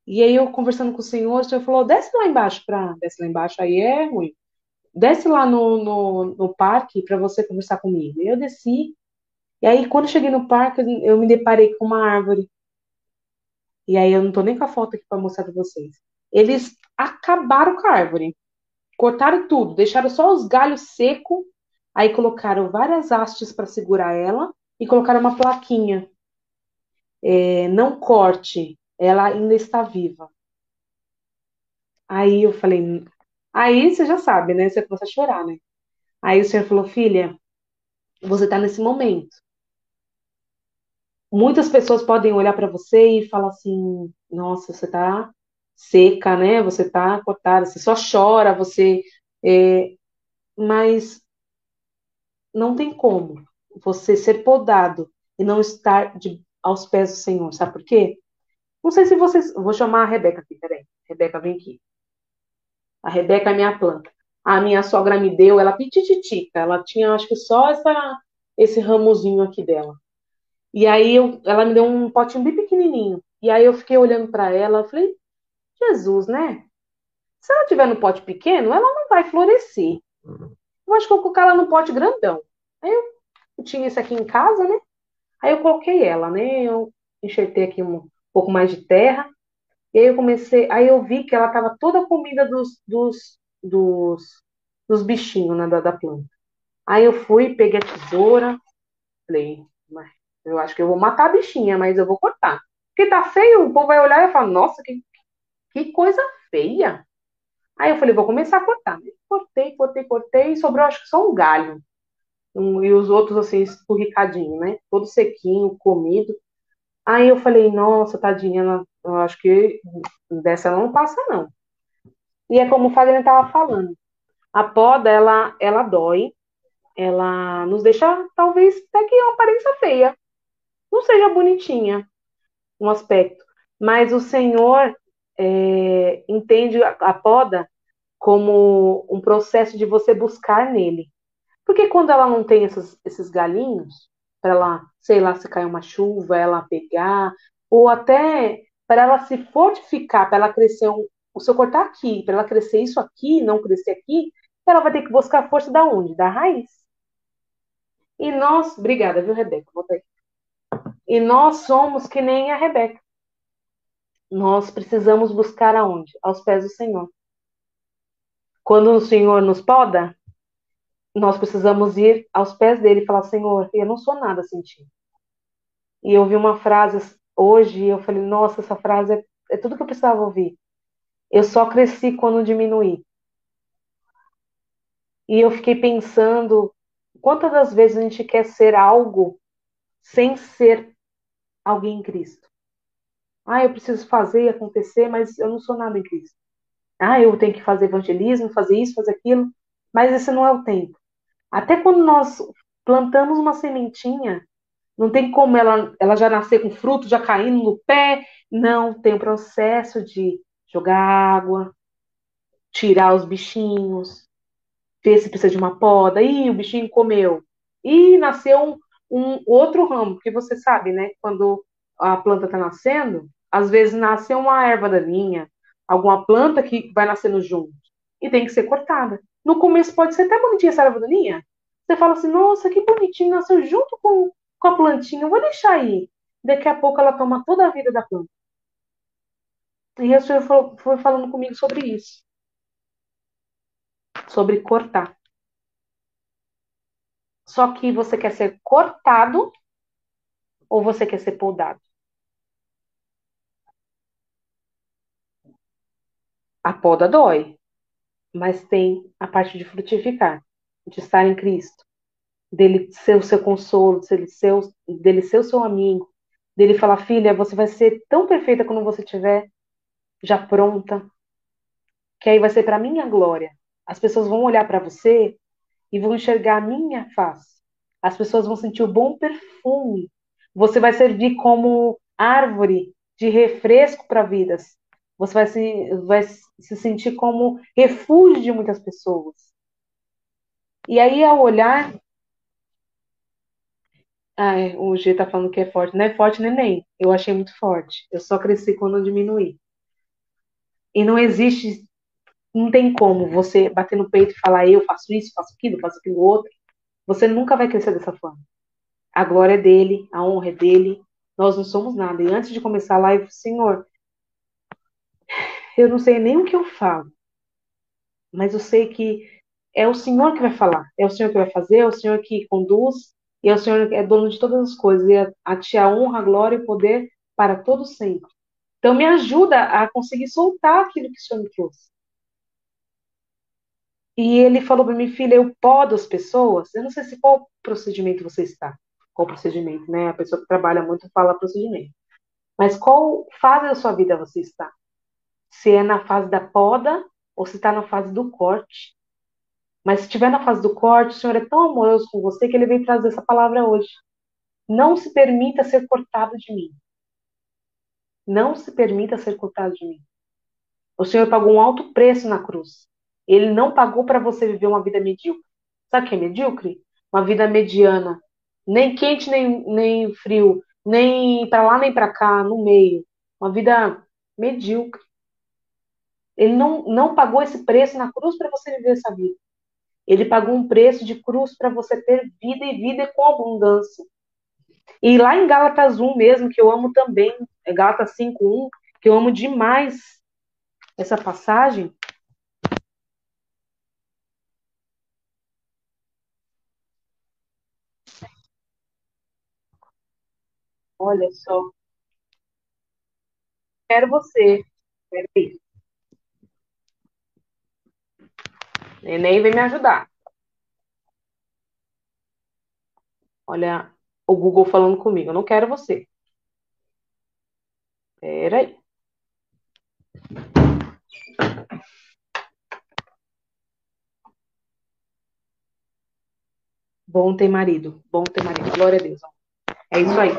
Speaker 1: E aí eu conversando com o senhor, o senhor falou, desce lá embaixo para, desce lá embaixo aí é ruim desce lá no, no, no parque para você conversar comigo. Eu desci. E aí, quando cheguei no parque, eu me deparei com uma árvore. E aí, eu não tô nem com a foto aqui para mostrar para vocês. Eles acabaram com a árvore. Cortaram tudo, deixaram só os galhos secos. Aí, colocaram várias hastes para segurar ela e colocaram uma plaquinha. É, não corte, ela ainda está viva. Aí eu falei, Aí você já sabe, né? Você começa a chorar, né? Aí o senhor falou, filha, você está nesse momento. Muitas pessoas podem olhar para você e falar assim: nossa, você está seca, né? Você está cortada, você só chora, você. É... Mas não tem como você ser podado e não estar de, aos pés do Senhor, sabe por quê? Não sei se vocês. Vou chamar a Rebeca aqui, peraí. Rebeca, vem aqui. A Rebeca é minha planta. A minha sogra me deu, ela pitititica, ela tinha acho que só essa, esse ramozinho aqui dela. E aí eu, ela me deu um potinho bem pequenininho. E aí eu fiquei olhando para ela, falei, Jesus, né? Se ela tiver no pote pequeno, ela não vai florescer. Eu acho que eu vou colocar ela no pote grandão. Aí eu, eu tinha esse aqui em casa, né? Aí eu coloquei ela, né? Eu enxertei aqui um pouco mais de terra. E aí eu comecei, aí eu vi que ela estava toda comida dos, dos, dos, dos bichinhos né, da, da planta. Aí eu fui, peguei a tesoura, falei, eu acho que eu vou matar a bichinha, mas eu vou cortar. Porque tá feio, o povo vai olhar e falar, nossa, que, que coisa feia. Aí eu falei, vou começar a cortar. Cortei, cortei, cortei, e sobrou acho que só um galho. Um, e os outros, assim, escorricadinho, né? Todo sequinho, comido. Aí eu falei, nossa, tadinha, eu acho que dessa não passa, não. E é como o Fagner estava falando. A poda, ela, ela dói, ela nos deixa, talvez, até que uma aparência feia. Não seja bonitinha, um aspecto. Mas o Senhor é, entende a, a poda como um processo de você buscar nele. Porque quando ela não tem esses, esses galinhos, para ela, sei lá, se cair uma chuva, ela pegar, ou até para ela se fortificar, para ela crescer um, o seu cortar aqui, para ela crescer isso aqui, não crescer aqui, ela vai ter que buscar força da onde? Da raiz. E nós, obrigada, viu, Rebeca? Volta aí. E nós somos que nem a Rebeca. Nós precisamos buscar aonde? Aos pés do Senhor. Quando o Senhor nos poda, nós precisamos ir aos pés dele e falar: Senhor, eu não sou nada sem ti. E eu vi uma frase hoje eu falei: Nossa, essa frase é, é tudo que eu precisava ouvir. Eu só cresci quando diminuí. E eu fiquei pensando quantas das vezes a gente quer ser algo sem ser alguém em Cristo. Ah, eu preciso fazer e acontecer, mas eu não sou nada em Cristo. Ah, eu tenho que fazer evangelismo, fazer isso, fazer aquilo, mas esse não é o tempo. Até quando nós plantamos uma sementinha, não tem como ela, ela já nascer com fruto, já caindo no pé. Não, tem o processo de jogar água, tirar os bichinhos, ver se precisa de uma poda. Ih, o bichinho comeu. E nasceu um, um outro ramo, porque você sabe, né? Quando a planta está nascendo, às vezes nasce uma erva daninha, alguma planta que vai nascendo junto e tem que ser cortada. No começo pode ser até bonitinha essa erva daninha. Você fala assim, nossa, que bonitinho, nasceu junto com, com a plantinha, vou deixar aí. Daqui a pouco ela toma toda a vida da planta. E o senhor foi falando comigo sobre isso. Sobre cortar. Só que você quer ser cortado ou você quer ser podado? A poda dói, mas tem a parte de frutificar, de estar em Cristo, dele ser o seu consolo, dele ser o, dele ser o seu amigo, dele falar, filha, você vai ser tão perfeita quando você estiver já pronta, que aí vai ser para minha glória. As pessoas vão olhar para você e vão enxergar a minha face. As pessoas vão sentir o bom perfume. Você vai servir como árvore de refresco para vidas. Você vai se, vai se sentir como refúgio de muitas pessoas. E aí, ao olhar. Ai, o G tá falando que é forte. Não é forte, neném. Eu achei muito forte. Eu só cresci quando eu diminuí. E não existe. Não tem como você bater no peito e falar, eu faço isso, faço aquilo, faço aquilo outro. Você nunca vai crescer dessa forma. A glória é dele, a honra é dele. Nós não somos nada. E antes de começar a live, Senhor, eu não sei nem o que eu falo, mas eu sei que é o Senhor que vai falar, é o Senhor que vai fazer, é o Senhor que conduz, e o Senhor é dono de todas as coisas, e a, ti a honra, a glória e o poder para todo sempre. Então me ajuda a conseguir soltar aquilo que o Senhor me trouxe. E ele falou para mim, filha, eu podo as pessoas. Eu não sei se qual procedimento você está. Qual procedimento, né? A pessoa que trabalha muito fala procedimento. Mas qual fase da sua vida você está? se é na fase da poda ou se está na fase do corte. Mas se estiver na fase do corte, o Senhor é tão amoroso com você que ele veio trazer essa palavra hoje. Não se permita ser cortado de mim. Não se permita ser cortado de mim. O Senhor pagou um alto preço na cruz. Ele não pagou para você viver uma vida medíocre. Sabe o que é medíocre? Uma vida mediana. Nem quente, nem, nem frio. Nem para lá, nem para cá, no meio. Uma vida medíocre. Ele não, não pagou esse preço na cruz para você viver essa vida. Ele pagou um preço de cruz para você ter vida e vida com abundância. E lá em Gálatas 1 mesmo, que eu amo também, é Gálatas 5.1, que eu amo demais essa passagem. Olha só. Quero você. Quero isso. Neném vem me ajudar. Olha o Google falando comigo. Eu não quero você. Peraí. Bom ter marido. Bom ter marido. Glória a Deus. É isso aí.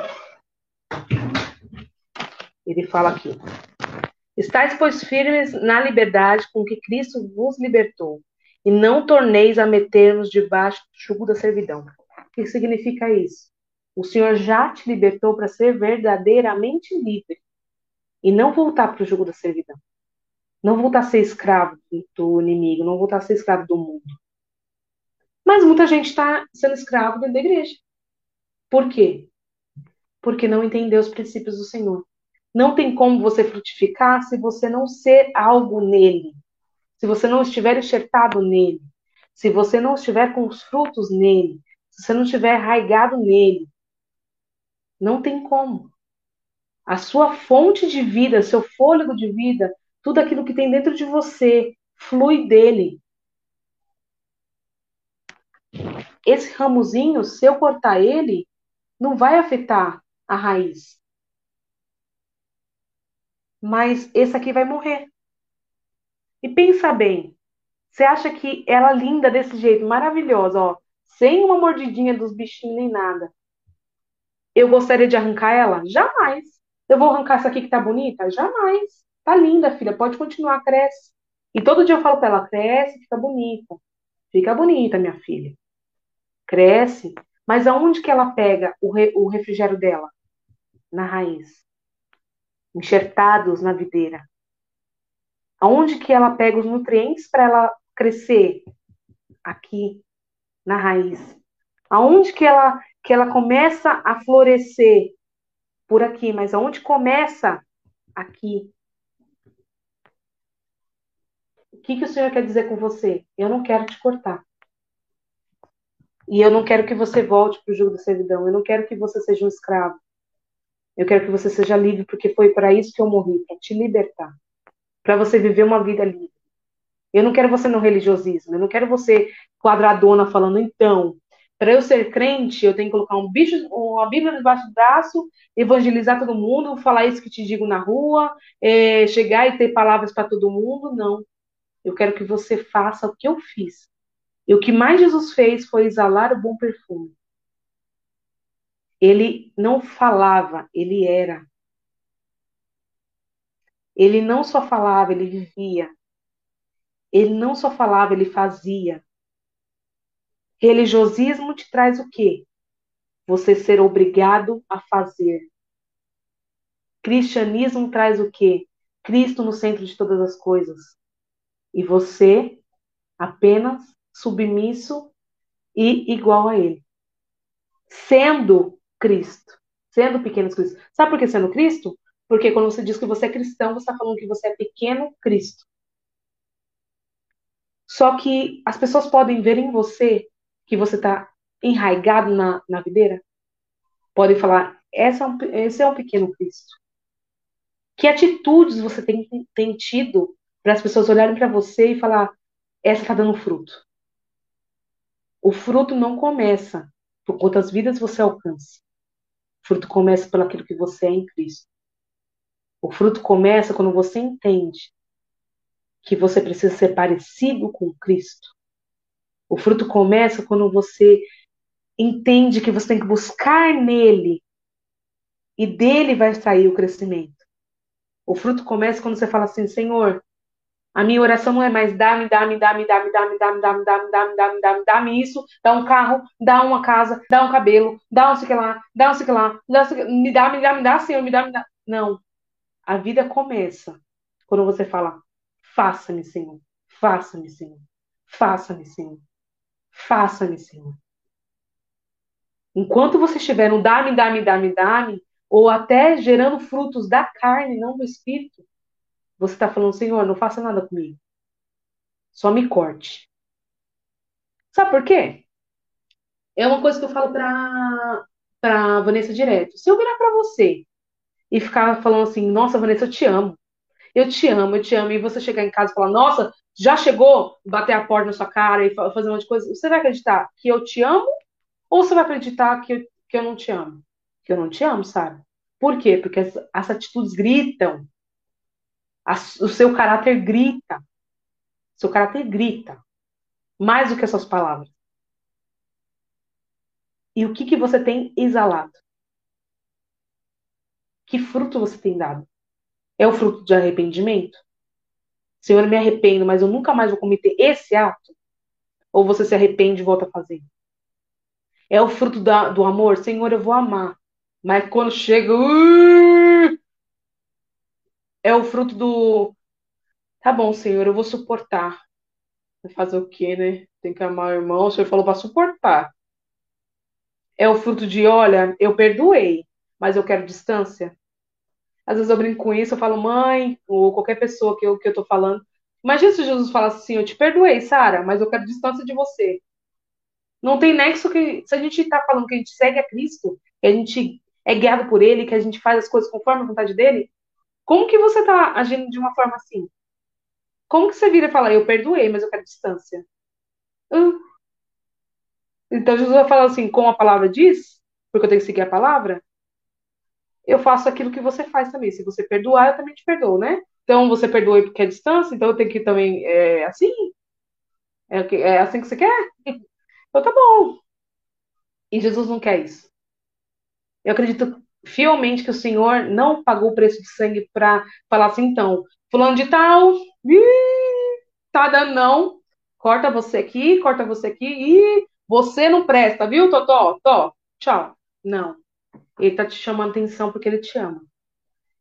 Speaker 1: Ele fala aqui. Estais, pois, firmes na liberdade com que Cristo vos libertou, e não torneis a meter-nos debaixo do jugo da servidão. O que significa isso? O Senhor já te libertou para ser verdadeiramente livre e não voltar para o jugo da servidão. Não voltar a ser escravo do inimigo, não voltar a ser escravo do mundo. Mas muita gente está sendo escravo dentro da igreja. Por quê? Porque não entendeu os princípios do Senhor. Não tem como você frutificar se você não ser algo nele. Se você não estiver enxertado nele. Se você não estiver com os frutos nele. Se você não estiver arraigado nele. Não tem como. A sua fonte de vida, seu fôlego de vida, tudo aquilo que tem dentro de você, flui dele. Esse ramozinho, se eu cortar ele, não vai afetar a raiz. Mas esse aqui vai morrer. E pensa bem, você acha que ela linda desse jeito, maravilhosa, ó, sem uma mordidinha dos bichinhos nem nada. Eu gostaria de arrancar ela? Jamais. Eu vou arrancar essa aqui que tá bonita? Jamais. Tá linda, filha, pode continuar, cresce. E todo dia eu falo pra ela, cresce, fica bonita. Fica bonita, minha filha. Cresce. Mas aonde que ela pega o, re, o refrigério dela? Na raiz. Enxertados na videira. Aonde que ela pega os nutrientes para ela crescer? Aqui, na raiz. Aonde que ela que ela começa a florescer? Por aqui, mas aonde começa? Aqui. O que, que o Senhor quer dizer com você? Eu não quero te cortar. E eu não quero que você volte para o jogo da servidão. Eu não quero que você seja um escravo. Eu quero que você seja livre, porque foi para isso que eu morri para te libertar. Para você viver uma vida livre. Eu não quero você no religiosismo. Eu não quero você quadradona falando, então, para eu ser crente, eu tenho que colocar um bicho, uma Bíblia debaixo do braço, evangelizar todo mundo, falar isso que te digo na rua, é, chegar e ter palavras para todo mundo. Não. Eu quero que você faça o que eu fiz. E o que mais Jesus fez foi exalar o bom perfume. Ele não falava, ele era. Ele não só falava, ele vivia. Ele não só falava, ele fazia. Religiosismo te traz o quê? Você ser obrigado a fazer. Cristianismo traz o quê? Cristo no centro de todas as coisas. E você apenas submisso e igual a ele. Sendo Cristo. Sendo pequeno Cristo. Sabe por que sendo Cristo? Porque quando você diz que você é cristão, você está falando que você é pequeno Cristo. Só que as pessoas podem ver em você que você está enraigado na, na videira? Podem falar, essa é um, esse é um pequeno Cristo. Que atitudes você tem, tem tido para as pessoas olharem para você e falar, essa está dando fruto? O fruto não começa por quantas vidas você alcança. O fruto começa pelo aquilo que você é em Cristo. O fruto começa quando você entende que você precisa ser parecido com Cristo. O fruto começa quando você entende que você tem que buscar nele e dele vai sair o crescimento. O fruto começa quando você fala assim, Senhor, a minha oração não é mais dá-me, dá-me, dá-me, dá-me, dá-me, dá-me, dá-me, dá-me, dá-me, dá-me, dá-me, dá-me isso, dá um carro, dá uma casa, dá um cabelo, dá um sei que lá, dá um sei que lá, dá me dá, me dá, me dá, Senhor, me dá, me dá. Não. A vida começa quando você fala, faça-me, Senhor, faça-me, Senhor, faça-me, Senhor. Faça-me, Senhor. Enquanto você estiver no dá-me, dá-me, dá-me, dá-me, ou até gerando frutos da carne, não do espírito, você está falando, Senhor, não faça nada comigo. Só me corte. Sabe por quê? É uma coisa que eu falo para para Vanessa direto. Se eu virar para você e ficar falando assim, nossa, Vanessa, eu te amo. Eu te amo, eu te amo. E você chegar em casa e falar, nossa, já chegou, bater a porta na sua cara e fazer um monte de coisa. Você vai acreditar que eu te amo? Ou você vai acreditar que eu, que eu não te amo? Que eu não te amo, sabe? Por quê? Porque as, as atitudes gritam. As, o seu caráter grita. Seu caráter grita. Mais do que essas palavras. E o que, que você tem exalado? Que fruto você tem dado? É o fruto de arrependimento? Senhor, eu me arrependo, mas eu nunca mais vou cometer esse ato? Ou você se arrepende e volta a fazer? É o fruto da, do amor? Senhor, eu vou amar. Mas quando chega. É o fruto do. Tá bom, Senhor, eu vou suportar. Fazer o quê, né? Tem que amar o irmão. O Senhor falou para suportar. É o fruto de, olha, eu perdoei, mas eu quero distância. Às vezes eu brinco com isso, eu falo, mãe, ou qualquer pessoa que eu, que eu tô falando. Imagina se Jesus falasse assim, eu te perdoei, Sara, mas eu quero distância de você. Não tem nexo que. Se a gente está falando que a gente segue a Cristo, que a gente é guiado por Ele, que a gente faz as coisas conforme a vontade dele, como que você está agindo de uma forma assim? Como que você vira e fala, eu perdoei, mas eu quero distância? Hum. Então Jesus vai falar assim, como a palavra diz, porque eu tenho que seguir a palavra, eu faço aquilo que você faz também. Se você perdoar, eu também te perdoo, né? Então você perdoa porque é distância, então eu tenho que também. É assim? É, é assim que você quer? Então tá bom. E Jesus não quer isso. Eu acredito fielmente que o Senhor não pagou o preço de sangue para falar assim, então, fulano de tal, tá dando não, corta você aqui, corta você aqui, e você não presta, viu, Totó? Tó, tchau. Não. Ele tá te chamando atenção porque ele te ama.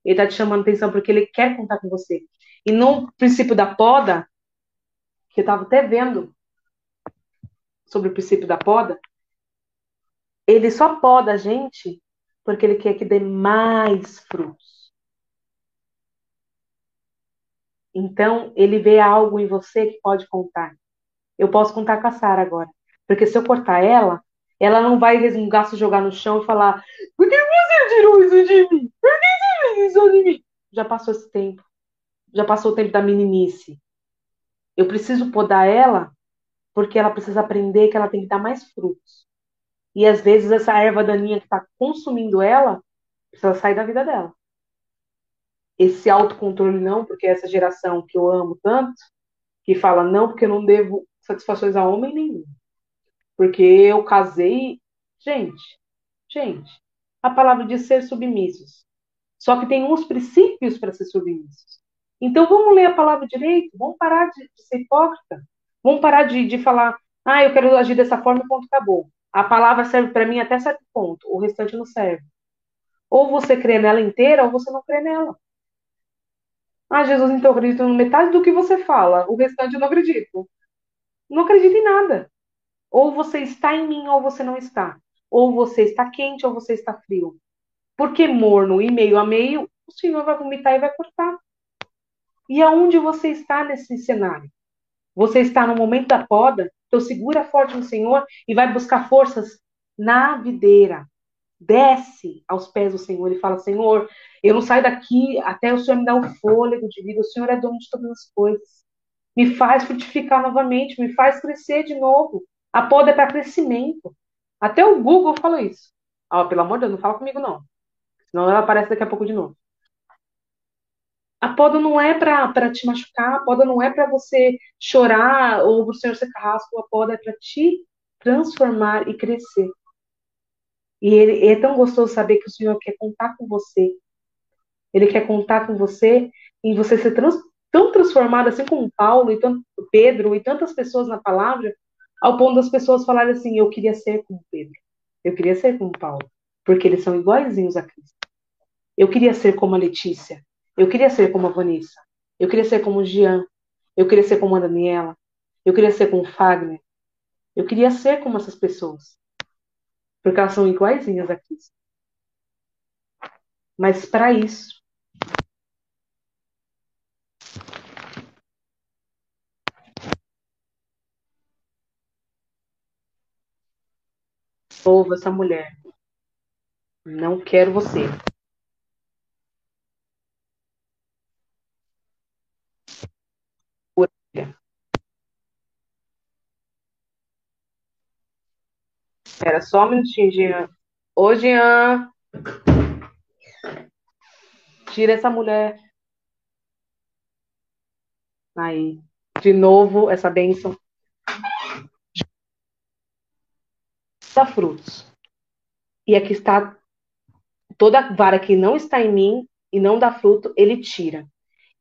Speaker 1: Ele tá te chamando atenção porque ele quer contar com você. E no princípio da poda, que eu tava até vendo sobre o princípio da poda, ele só poda a gente porque ele quer que dê mais frutos. Então, ele vê algo em você que pode contar. Eu posso contar com a Sara agora. Porque se eu cortar ela, ela não vai resmungar, se jogar no chão e falar: Por que você tirou isso de mim? Por que você fez isso de mim? Já passou esse tempo. Já passou o tempo da meninice. Eu preciso podar ela porque ela precisa aprender que ela tem que dar mais frutos. E às vezes essa erva daninha que está consumindo ela precisa sair da vida dela. Esse autocontrole não, porque essa geração que eu amo tanto, que fala não, porque eu não devo satisfações a homem nenhum. Porque eu casei. Gente, gente, a palavra diz ser submissos. Só que tem uns princípios para ser submissos. Então vamos ler a palavra direito, vamos parar de, de ser hipócrita. Vamos parar de, de falar, ah, eu quero agir dessa forma ponto acabou. A palavra serve para mim até certo ponto, o restante não serve. Ou você crê nela inteira, ou você não crê nela. Ah, Jesus, então eu acredito em metade do que você fala, o restante eu não acredito. Não acredito em nada. Ou você está em mim, ou você não está. Ou você está quente, ou você está frio. Porque morno e meio a meio, o Senhor vai vomitar e vai cortar. E aonde você está nesse cenário? Você está no momento da poda, então segura forte no Senhor e vai buscar forças na videira. Desce aos pés do Senhor e fala: Senhor, eu não saio daqui até o Senhor me dar o fôlego de vida. O Senhor é dono de todas as coisas. Me faz frutificar novamente, me faz crescer de novo. A poda é para crescimento. Até o Google falou isso. Ah, pelo amor de Deus, não fala comigo, não. Senão ela aparece daqui a pouco de novo. A poda não é para te machucar, a poda não é para você chorar ou o Senhor ser carrasco, a poda é para te transformar e crescer. E ele, é tão gostoso saber que o Senhor quer contar com você. Ele quer contar com você e você ser trans, tão transformado, assim como Paulo e tanto Pedro e tantas pessoas na palavra, ao ponto das pessoas falarem assim: eu queria ser como Pedro, eu queria ser como Paulo, porque eles são iguaizinhos a Cristo. Eu queria ser como a Letícia, eu queria ser como a Vanessa, eu queria ser como o Jean, eu queria ser como a Daniela, eu queria ser como o Fagner, eu queria ser como essas pessoas, porque elas são iguaizinhas a Cristo. Mas para isso, Ouve essa mulher. Não quero você. Espera só um minutinho, Jean. Ô, Jean. Tira essa mulher. Aí. De novo, essa bênção. Dá frutos. E aqui está toda vara que não está em mim e não dá fruto, ele tira.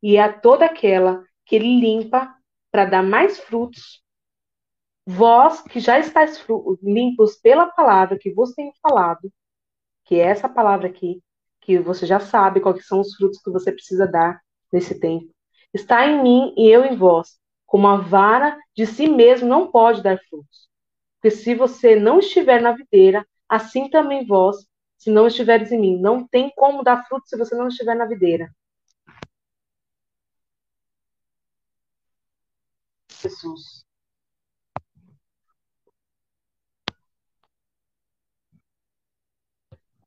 Speaker 1: E é toda aquela que ele limpa para dar mais frutos. Vós que já estáis limpos pela palavra que vos tenho falado, que é essa palavra aqui, que você já sabe quais são os frutos que você precisa dar nesse tempo. Está em mim e eu em vós, como a vara de si mesmo não pode dar frutos. Porque se você não estiver na videira, assim também vós, se não estiveres em mim. Não tem como dar fruto se você não estiver na videira. Jesus.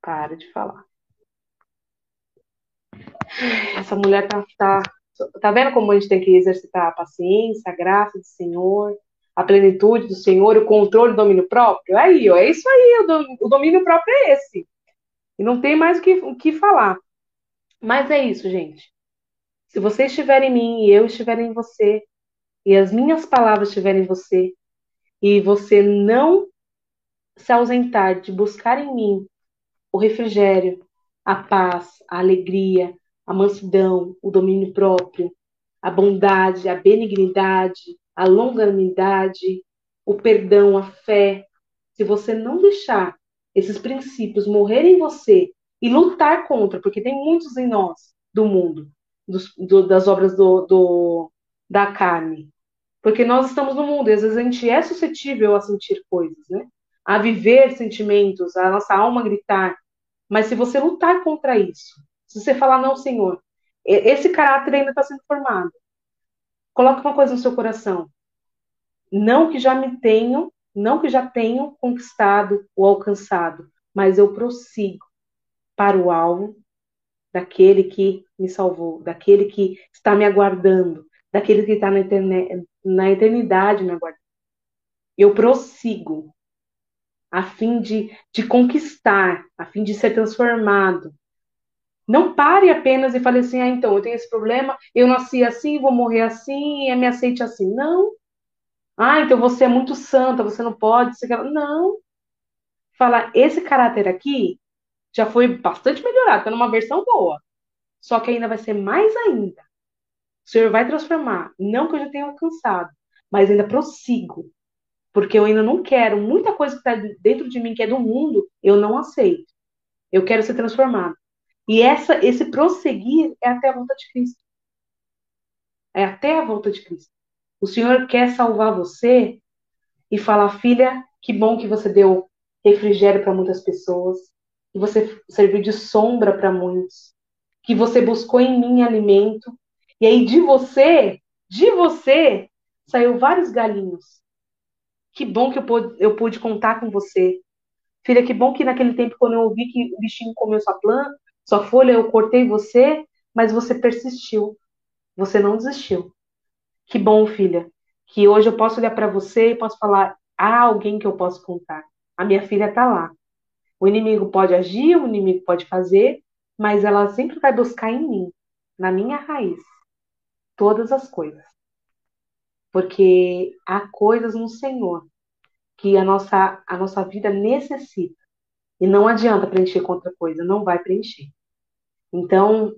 Speaker 1: Para de falar. Essa mulher tá, tá, tá vendo como a gente tem que exercitar a paciência, a graça do Senhor, a plenitude do Senhor, o controle do domínio próprio? Aí, ó, é isso aí, o, domínio próprio é esse. E não tem mais o que, o que falar. Mas é isso, gente. Se você estiver em mim e eu estiver em você, e as minhas palavras estiverem em você, e você não se ausentar de buscar em mim o refrigério, a paz, a alegria, a mansidão, o domínio próprio, a bondade, a benignidade, a longanimidade, o perdão, a fé. Se você não deixar esses princípios morrerem em você e lutar contra, porque tem muitos em nós do mundo, dos, do, das obras do, do, da carne. Porque nós estamos no mundo e às vezes a gente é suscetível a sentir coisas, né? A viver sentimentos, a nossa alma gritar. Mas se você lutar contra isso, se você falar, não, Senhor, esse caráter ainda está sendo formado. Coloque uma coisa no seu coração. Não que já me tenho não que já tenho conquistado ou alcançado, mas eu prossigo para o alvo daquele que me salvou, daquele que está me aguardando, daquele que está na, eterne na eternidade me aguardando. Eu prossigo a fim de, de conquistar, a fim de ser transformado. Não pare apenas e fale assim, ah, então, eu tenho esse problema, eu nasci assim, vou morrer assim, e me aceite assim. Não. Ah, então você é muito santa, você não pode. Você quer... Não. Falar, esse caráter aqui já foi bastante melhorado, está numa versão boa. Só que ainda vai ser mais ainda. O Senhor vai transformar. Não que eu já tenha alcançado, mas ainda prossigo. Porque eu ainda não quero. Muita coisa que está dentro de mim, que é do mundo, eu não aceito. Eu quero ser transformado. E essa, esse prosseguir é até a volta de Cristo. É até a volta de Cristo. O Senhor quer salvar você e falar, filha, que bom que você deu refrigério para muitas pessoas, que você serviu de sombra para muitos, que você buscou em mim alimento, e aí de você, de você, saiu vários galinhos. Que bom que eu pude, eu pude contar com você. Filha, que bom que naquele tempo, quando eu ouvi que o bichinho comeu sua planta, sua folha, eu cortei você, mas você persistiu. Você não desistiu. Que bom, filha, que hoje eu posso olhar para você e posso falar: há alguém que eu posso contar. A minha filha está lá. O inimigo pode agir, o inimigo pode fazer, mas ela sempre vai buscar em mim, na minha raiz, todas as coisas. Porque há coisas no Senhor que a nossa, a nossa vida necessita. E não adianta preencher com outra coisa, não vai preencher. Então,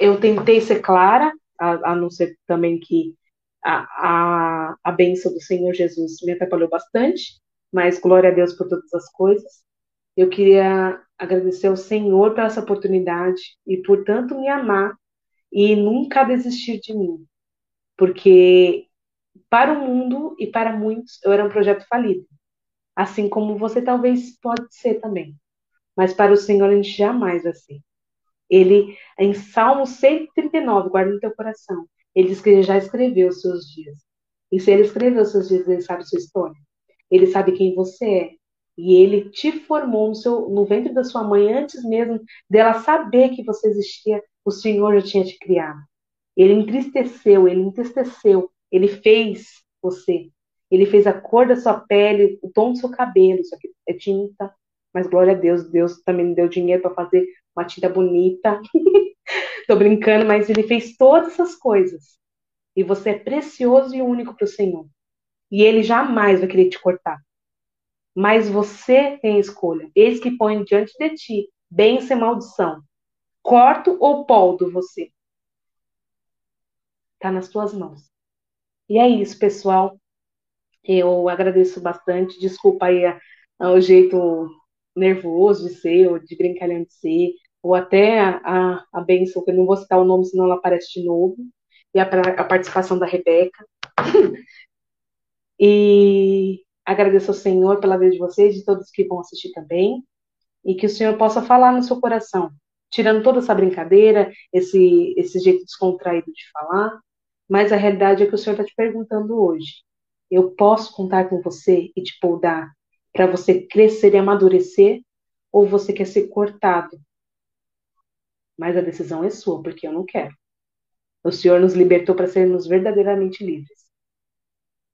Speaker 1: eu tentei ser clara, a, a não ser também que a, a, a bênção do Senhor Jesus me atrapalhou bastante, mas glória a Deus por todas as coisas. Eu queria agradecer ao Senhor por essa oportunidade e por tanto me amar e nunca desistir de mim, porque para o mundo e para muitos eu era um projeto falido, assim como você talvez pode ser também, mas para o Senhor a gente jamais vai ser. Ele, em Salmo 139, guarda no teu coração, ele diz que ele já escreveu os seus dias. E se ele escreveu os seus dias, ele sabe a sua história. Ele sabe quem você é. E ele te formou no, seu, no ventre da sua mãe antes mesmo dela saber que você existia, o Senhor já tinha te criado. Ele entristeceu, ele entristeceu, ele fez você. Ele fez a cor da sua pele, o tom do seu cabelo, isso aqui é tinta, mas glória a Deus, Deus também me deu dinheiro para fazer uma tinta bonita. Tô brincando, mas ele fez todas essas coisas. E você é precioso e único para o Senhor. E ele jamais vai querer te cortar. Mas você tem escolha. Eis que põe diante de ti bênção e maldição. Corto ou poldo você? Está nas tuas mãos. E é isso, pessoal. Eu agradeço bastante. Desculpa aí a, a, o jeito nervoso de ser, ou de brincalhão de ser, ou até a, a, benção, que eu não vou citar o nome, senão ela aparece de novo, e a, a participação da Rebeca. e agradeço ao Senhor pela vida de vocês, de todos que vão assistir também, e que o Senhor possa falar no seu coração, tirando toda essa brincadeira, esse, esse jeito descontraído de falar, mas a realidade é que o Senhor está te perguntando hoje. Eu posso contar com você e te poudar para você crescer e amadurecer, ou você quer ser cortado? Mas a decisão é sua, porque eu não quero. O Senhor nos libertou para sermos verdadeiramente livres.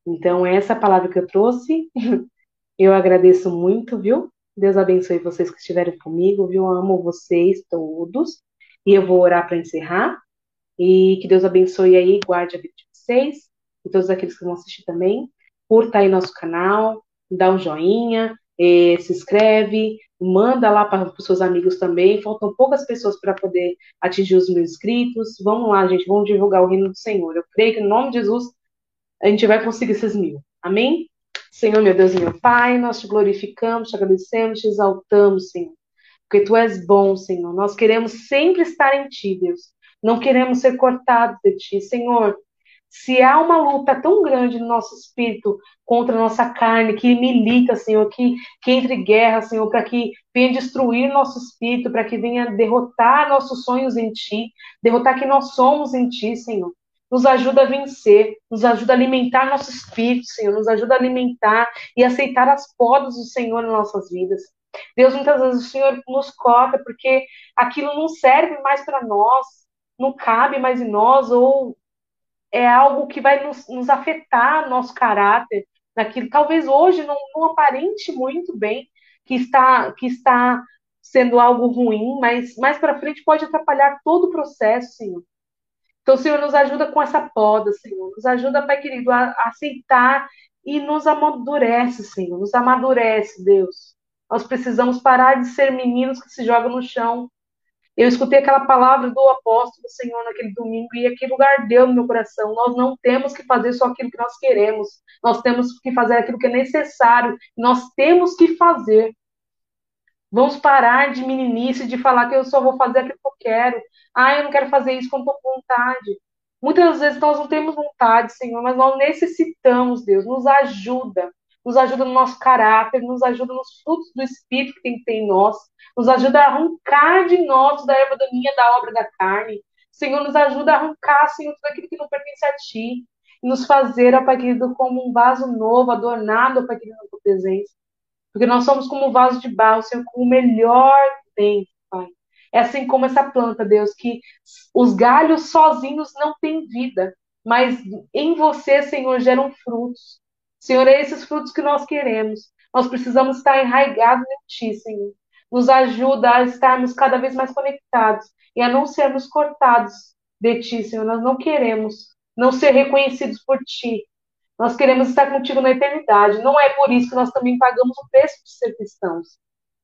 Speaker 1: Então, essa palavra que eu trouxe, eu agradeço muito, viu? Deus abençoe vocês que estiveram comigo, viu? Eu amo vocês todos. E eu vou orar para encerrar. E que Deus abençoe aí guarde a vida de vocês e todos aqueles que vão assistir também. Curta aí nosso canal, dá um joinha, eh, se inscreve, manda lá para os seus amigos também. Faltam poucas pessoas para poder atingir os mil inscritos. Vamos lá, gente, vamos divulgar o reino do Senhor. Eu creio que, no nome de Jesus, a gente vai conseguir esses mil. Amém? Senhor, meu Deus e meu Pai, nós te glorificamos, te agradecemos, te exaltamos, Senhor. Porque tu és bom, Senhor. Nós queremos sempre estar em ti, Deus. Não queremos ser cortados de ti. Senhor, se há uma luta tão grande no nosso espírito contra a nossa carne, que milita, Senhor, que, que entre guerra, Senhor, para que venha destruir nosso espírito, para que venha derrotar nossos sonhos em Ti, derrotar quem nós somos em Ti, Senhor. Nos ajuda a vencer, nos ajuda a alimentar nosso espírito, Senhor, nos ajuda a alimentar e aceitar as podas do Senhor nas nossas vidas. Deus, muitas vezes o Senhor nos corta porque aquilo não serve mais para nós, não cabe mais em nós, ou é algo que vai nos, nos afetar nosso caráter, naquilo. Talvez hoje não, não aparente muito bem que está, que está sendo algo ruim, mas mais para frente pode atrapalhar todo o processo, Senhor. Então, Senhor, nos ajuda com essa poda, Senhor. Nos ajuda, Pai querido, a, a aceitar e nos amadurece, Senhor. Nos amadurece, Deus. Nós precisamos parar de ser meninos que se jogam no chão, eu escutei aquela palavra do apóstolo do Senhor naquele domingo e aquele lugar deu no meu coração. Nós não temos que fazer só aquilo que nós queremos. Nós temos que fazer aquilo que é necessário. Nós temos que fazer. Vamos parar de meninice, de falar que eu só vou fazer aquilo que eu quero. Ah, eu não quero fazer isso quando estou com vontade. Muitas vezes nós não temos vontade, Senhor, mas nós necessitamos, Deus. Nos ajuda. Nos ajuda no nosso caráter, nos ajuda nos frutos do Espírito que tem que ter em nós nos ajuda a arrancar de nós da erva daninha da obra da carne. Senhor, nos ajuda a arrancar, Senhor, tudo aquilo que não pertence a Ti. E nos fazer, ó Pai querido, como um vaso novo, adornado, ó Pai querido, na Tua presença. Porque nós somos como um vaso de barro, Senhor, com o melhor dentro, Pai. É assim como essa planta, Deus, que os galhos sozinhos não têm vida, mas em você, Senhor, geram frutos. Senhor, é esses frutos que nós queremos. Nós precisamos estar enraigados em Ti, Senhor nos ajuda a estarmos cada vez mais conectados e a não sermos cortados de Ti, Senhor. Nós não queremos não ser reconhecidos por Ti. Nós queremos estar contigo na eternidade. Não é por isso que nós também pagamos o preço de ser cristãos.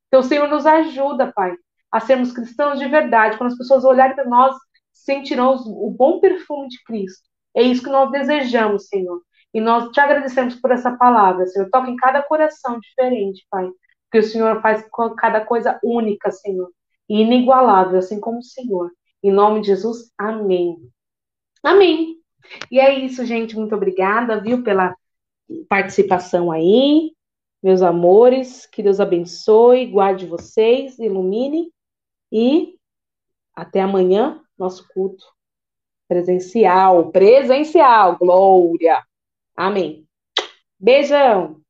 Speaker 1: Então, Senhor, nos ajuda, Pai, a sermos cristãos de verdade. Quando as pessoas olharem para nós, sentirão o bom perfume de Cristo. É isso que nós desejamos, Senhor. E nós te agradecemos por essa palavra, Senhor. Toca em cada coração diferente, Pai que o Senhor faz cada coisa única, Senhor, e inigualável, assim como o Senhor. Em nome de Jesus, amém. Amém. E é isso, gente. Muito obrigada, viu, pela participação aí, meus amores. Que Deus abençoe, guarde vocês, ilumine e até amanhã, nosso culto presencial. Presencial, glória. Amém. Beijão.